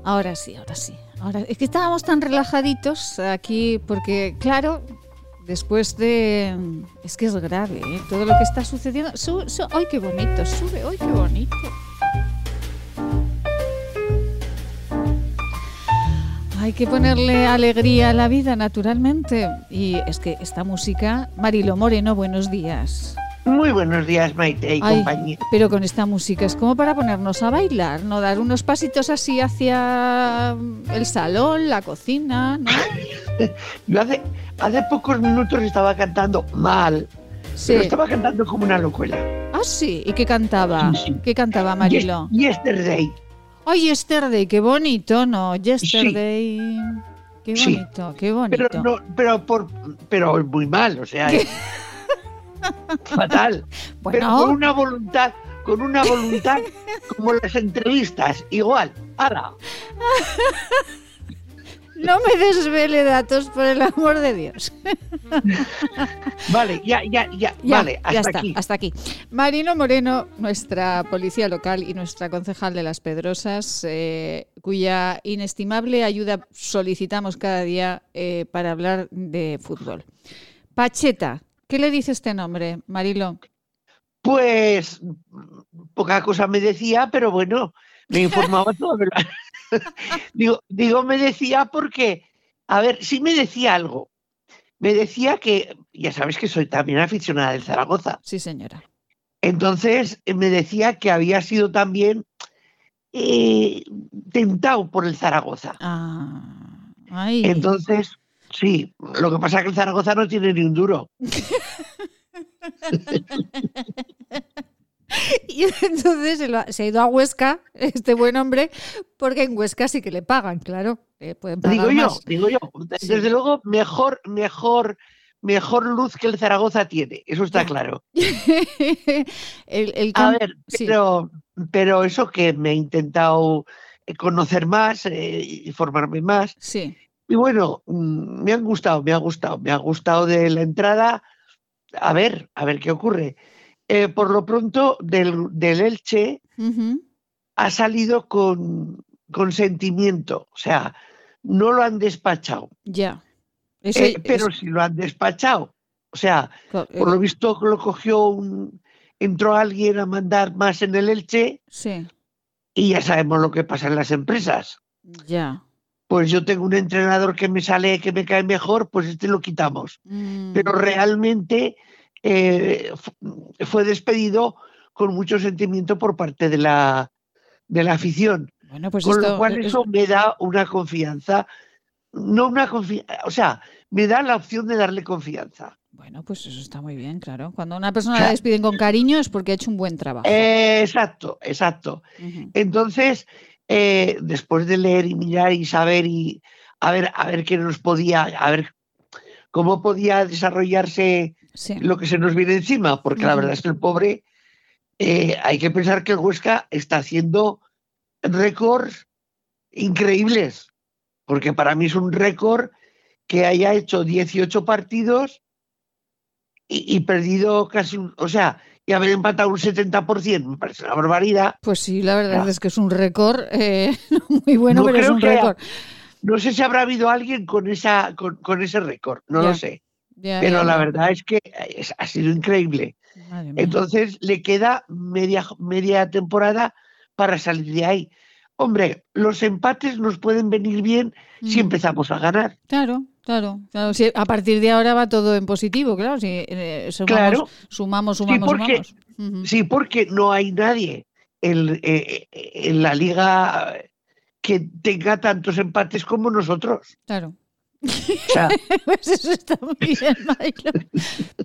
Ahora sí, ahora sí. Ahora, es que estábamos tan relajaditos aquí porque, claro, después de... Es que es grave, ¿eh? Todo lo que está sucediendo... Su- su- ¡Ay, qué bonito! Sube, ¡ay, qué bonito! Hay que ponerle alegría a la vida, naturalmente. Y es que esta música... Marilo Moreno, buenos días. Muy buenos días, Maite y Ay, compañía. pero con esta música es como para ponernos a bailar, ¿no? Dar unos pasitos así hacia el salón, la cocina, ¿no? Yo hace, hace pocos minutos estaba cantando mal, Sí. pero estaba cantando como una locuela. Ah, sí. ¿Y qué cantaba? ¿Qué cantaba Marilo? Yes- Yesterday. Ay, Yesterday, qué bonito, ¿no? Yesterday. Qué bonito, qué bonito. Pero no, pero por, pero muy mal, o sea, fatal. Pero con una voluntad, con una voluntad como las entrevistas, igual. ¡Hala! No me desvele datos, por el amor de Dios. Vale, ya, ya, ya, Ya, vale, hasta ya está, aquí. hasta aquí. Marino Moreno, nuestra policía local y nuestra concejal de Las Pedrosas, eh, cuya inestimable ayuda solicitamos cada día eh, para hablar de fútbol. Pacheta, ¿qué le dice este nombre, Marilo? Pues poca cosa me decía, pero bueno, me informaba todo. digo, digo, me decía porque, a ver, sí me decía algo. Me decía que, ya sabes que soy también aficionada del Zaragoza. Sí, señora. Entonces me decía que había sido también eh, tentado por el Zaragoza. Ah, ay. Entonces, sí, lo que pasa es que el Zaragoza no tiene ni un duro. Y entonces se, lo ha- se ha ido a Huesca, este buen hombre, porque en Huesca sí que le pagan, claro. pueden pagar Digo yo, más. digo yo. Desde luego, mejor, mejor, mejor luz que el Zaragoza tiene, eso está claro. el, el A ver, sí. pero, pero eso que me he intentado conocer más, eh, y formarme más. Sí. Y bueno, mm, me han gustado, me ha gustado, me ha gustado de la entrada. A ver, a ver qué ocurre. Eh, por lo pronto, del, del Elche ha salido con, con sentimiento, o sea, no lo han despachado. Ya. Eh, pero eso- si lo han despachado, o sea, Co- por lo visto lo cogió un, entró alguien a mandar más en el Elche Sí, y ya sabemos lo que pasa en las empresas. ya. Pues yo tengo un entrenador que me sale, que me cae mejor, pues este lo quitamos. Mm, Pero realmente eh, fu- fue despedido con mucho sentimiento por parte de la, de la afición. Bueno, pues con esto lo cual es- eso me da una confianza, no una confianza, o sea, me da la opción de darle confianza. Bueno, pues eso está muy bien, claro. Cuando una persona la despiden con cariño es porque ha hecho un buen trabajo. Eh, exacto, exacto. Entonces, eh, después de leer y mirar y saber y a ver, a ver qué nos podía, a ver cómo podía desarrollarse Sí. lo que se nos viene encima, porque la verdad es que el pobre, eh, hay que pensar que el Huesca está haciendo récords increíbles, porque para mí es un récord que haya hecho 18 partidos y, y perdido casi, un- o sea, y haber empatado un 70%, me parece una barbaridad. Pues sí, la verdad es que es un récord eh, muy bueno, No pero es un haya- récord. No sé si habrá habido alguien con, esa, con, con ese récord, no Ya. lo sé. Ya, Pero ya, la verdad es que es- ha sido increíble. Entonces le queda media, media temporada para salir de ahí. Hombre, los empates nos pueden venir bien si Mm. empezamos a ganar. Claro, Claro, claro. sí, a partir de ahora va todo en positivo, claro. Si eh, sumamos, Claro. sumamos, Sí, sumamos, porque, sumamos. sí, porque no hay nadie en, eh, en la liga que tenga tantos empates como nosotros. Claro. Pues eso está muy bien, Mailo.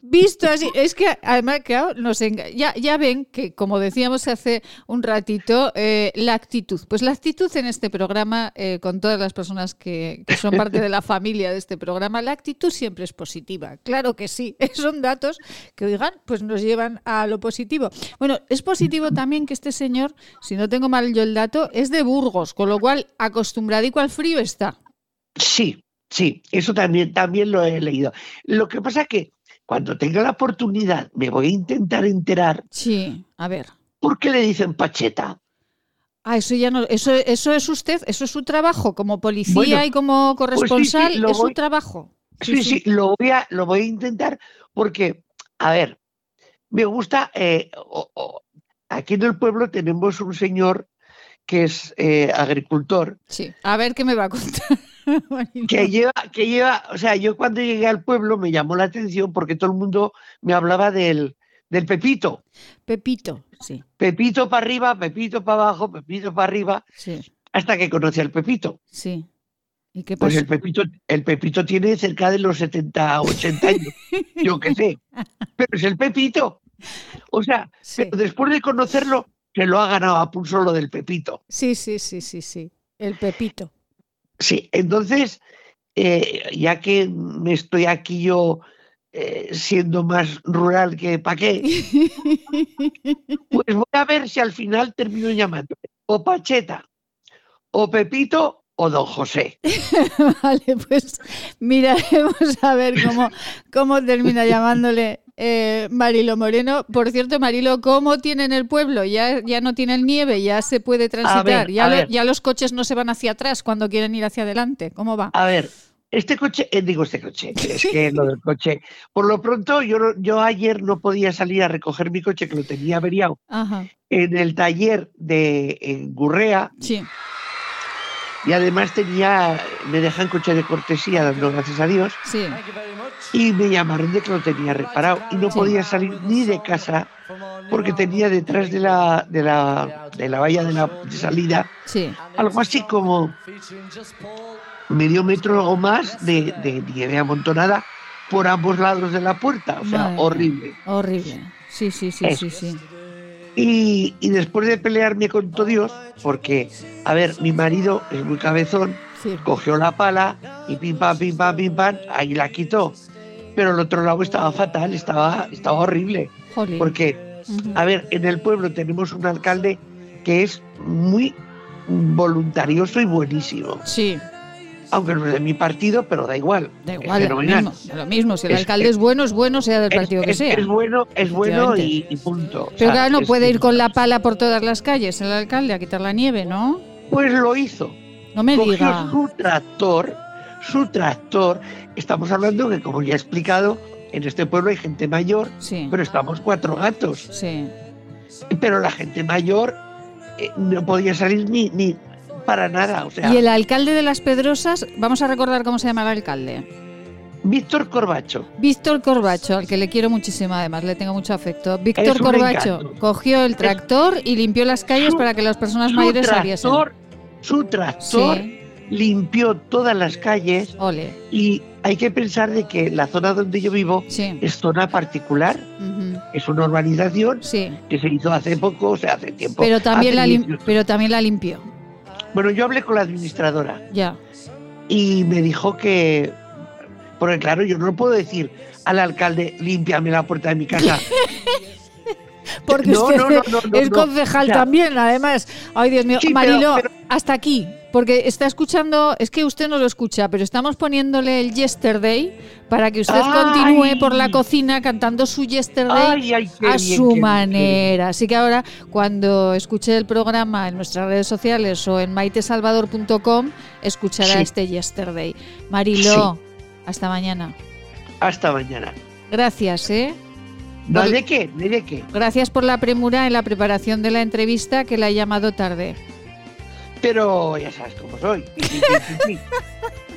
Visto así, es que además, claro, nos enga- ya, ya ven que, como decíamos hace un ratito, eh, la actitud. Pues la actitud en este programa, eh, con todas las personas que, que son parte de la familia de este programa, la actitud siempre es positiva. Claro que sí. Son datos que, oigan, pues nos llevan a lo positivo. Bueno, es positivo también que este señor, si no tengo mal yo el dato, es de Burgos, con lo cual acostumbradico al frío está. sí, sí, eso también, también lo he leído. Lo que pasa que cuando tenga la oportunidad me voy a intentar enterar Sí, a ver. por qué le dicen pacheta. Ah, eso ya no, eso, eso es usted, eso es su trabajo como policía Bueno, y como pues sí, sí, corresponsal, es su trabajo. Sí, sí, lo voy a, lo voy a intentar porque, a ver, me gusta, eh, aquí en el pueblo tenemos un señor que es eh, agricultor, Sí. A ver qué me va a contar. que lleva, que lleva, o sea, yo cuando llegué al pueblo me llamó la atención porque todo el mundo me hablaba del, del Pepito. Pepito, sí, Pepito para arriba, Pepito para abajo, Pepito para arriba, sí, hasta que conocí al Pepito. sí. ¿Y qué Pues el Pepito, el Pepito tiene cerca de los 70, 80 años, yo qué sé, pero es el Pepito. O sea, pero después de conocerlo, se lo ha ganado a pulso lo del Pepito. Sí, sí, sí, sí, sí. El Pepito. Sí, entonces, eh, ya que me estoy aquí yo eh, siendo más rural que pa' qué, pues voy a ver si al final termino llamando o Pacheta, o Pepito, o Don José. vale, pues miraremos a ver cómo, cómo termina llamándole eh, Marilo Moreno. Por cierto, Marilo, ¿cómo tienen el pueblo? Ya, ya no tienen nieve, ya se puede transitar, ver, ya, lo- ya los coches no se van hacia atrás cuando quieren ir hacia adelante. ¿Cómo va? A ver, este coche, eh, digo este coche, es que lo del coche, por lo pronto yo, yo ayer no podía salir a recoger mi coche que lo tenía averiado Ajá, en el taller de en Gurrea sí. Y además tenía, me dejan coche de cortesía dando gracias a Dios Sí. y me llamaron de que lo tenía reparado y no podía salir ni de casa porque tenía detrás de la, de la, de la valla de la de salida Sí. algo así como medio metro o más de, de nieve amontonada por ambos lados de la puerta. O sea, Madre horrible. Horrible. Sí, sí, sí, Eso. sí, sí. Y, y después de pelearme con todo Dios, porque, a ver, mi marido es muy cabezón, Sí. cogió la pala y pim pam, pim pam, pim pam, ahí la quitó. Pero el otro lado estaba fatal, estaba, estaba horrible. Jolín. Porque, a ver, en el pueblo tenemos un alcalde que es muy voluntarioso y buenísimo. Sí. Aunque no es de mi partido, pero da igual. Da Es igual, lo fenomenal. mismo, lo mismo. Si el Es- alcalde es, bueno, es bueno, sea del partido que es, sea. es bueno, es bueno y, punto. O Pero sea, claro, no es- puede ir con la pala por todas las calles el alcalde a quitar la nieve, ¿no? Pues lo hizo. No me Cogió diga. su tractor, su tractor. Estamos hablando que, como ya he explicado, en este pueblo hay gente mayor, Sí. pero estamos cuatro gatos. Sí. Pero la gente mayor eh, no podía salir ni, ni para nada. O sea, Y el alcalde de Las Pedrosas, vamos a recordar cómo se llama el alcalde. Víctor Corbacho. Víctor Corbacho, al que le quiero muchísimo además, le tengo mucho afecto. Víctor Corbacho encanto. cogió el tractor y limpió las calles para que las personas mayores saliesen. tractor, su tractor Sí. limpió todas las calles Ole. y hay que pensar de que la zona donde yo vivo es zona particular, es una urbanización Sí. que se hizo hace poco, o sea, hace tiempo. Pero también, hace la lim- 18. pero también la limpió. Bueno, yo hablé con la administradora Ya. y me dijo que, porque claro, yo no puedo decir al alcalde, límpiame la puerta de mi casa. Porque No, usted no, no, es concejal O sea, también, además. Ay, Dios mío. Sí, pero- Marilo, pero- hasta aquí. Porque está escuchando, es que usted no lo escucha, pero estamos poniéndole el Yesterday para que usted Ay. continúe por la cocina cantando su Yesterday Ay, ay, qué a bien, su bien, manera. Así que ahora, cuando escuche el programa en nuestras redes sociales o en maitesalvador.com, escuchará Sí. este Yesterday. Marilo, hasta mañana. Hasta mañana. Gracias, ¿eh? No, ¿de qué? ¿De, de qué? Gracias por la premura en la preparación de la entrevista que la he llamado tarde. Pero ya sabes cómo soy.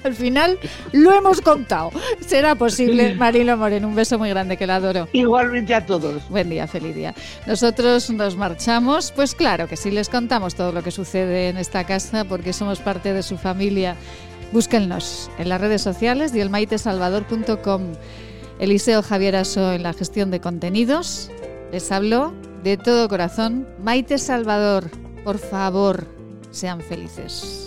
Al final lo hemos contado. Será posible. Marilo Moreno, un beso muy grande que la adoro. Igualmente a todos. Buen día, feliz día. Nosotros nos marchamos. Pues claro que sí, les contamos todo lo que sucede en esta casa porque somos parte de su familia. Búsquennos en las redes sociales y el maitesalvador.com. Eliseo Javier Aso en la gestión de contenidos. Les hablo de todo corazón. Maite Salvador, por favor, sean felices.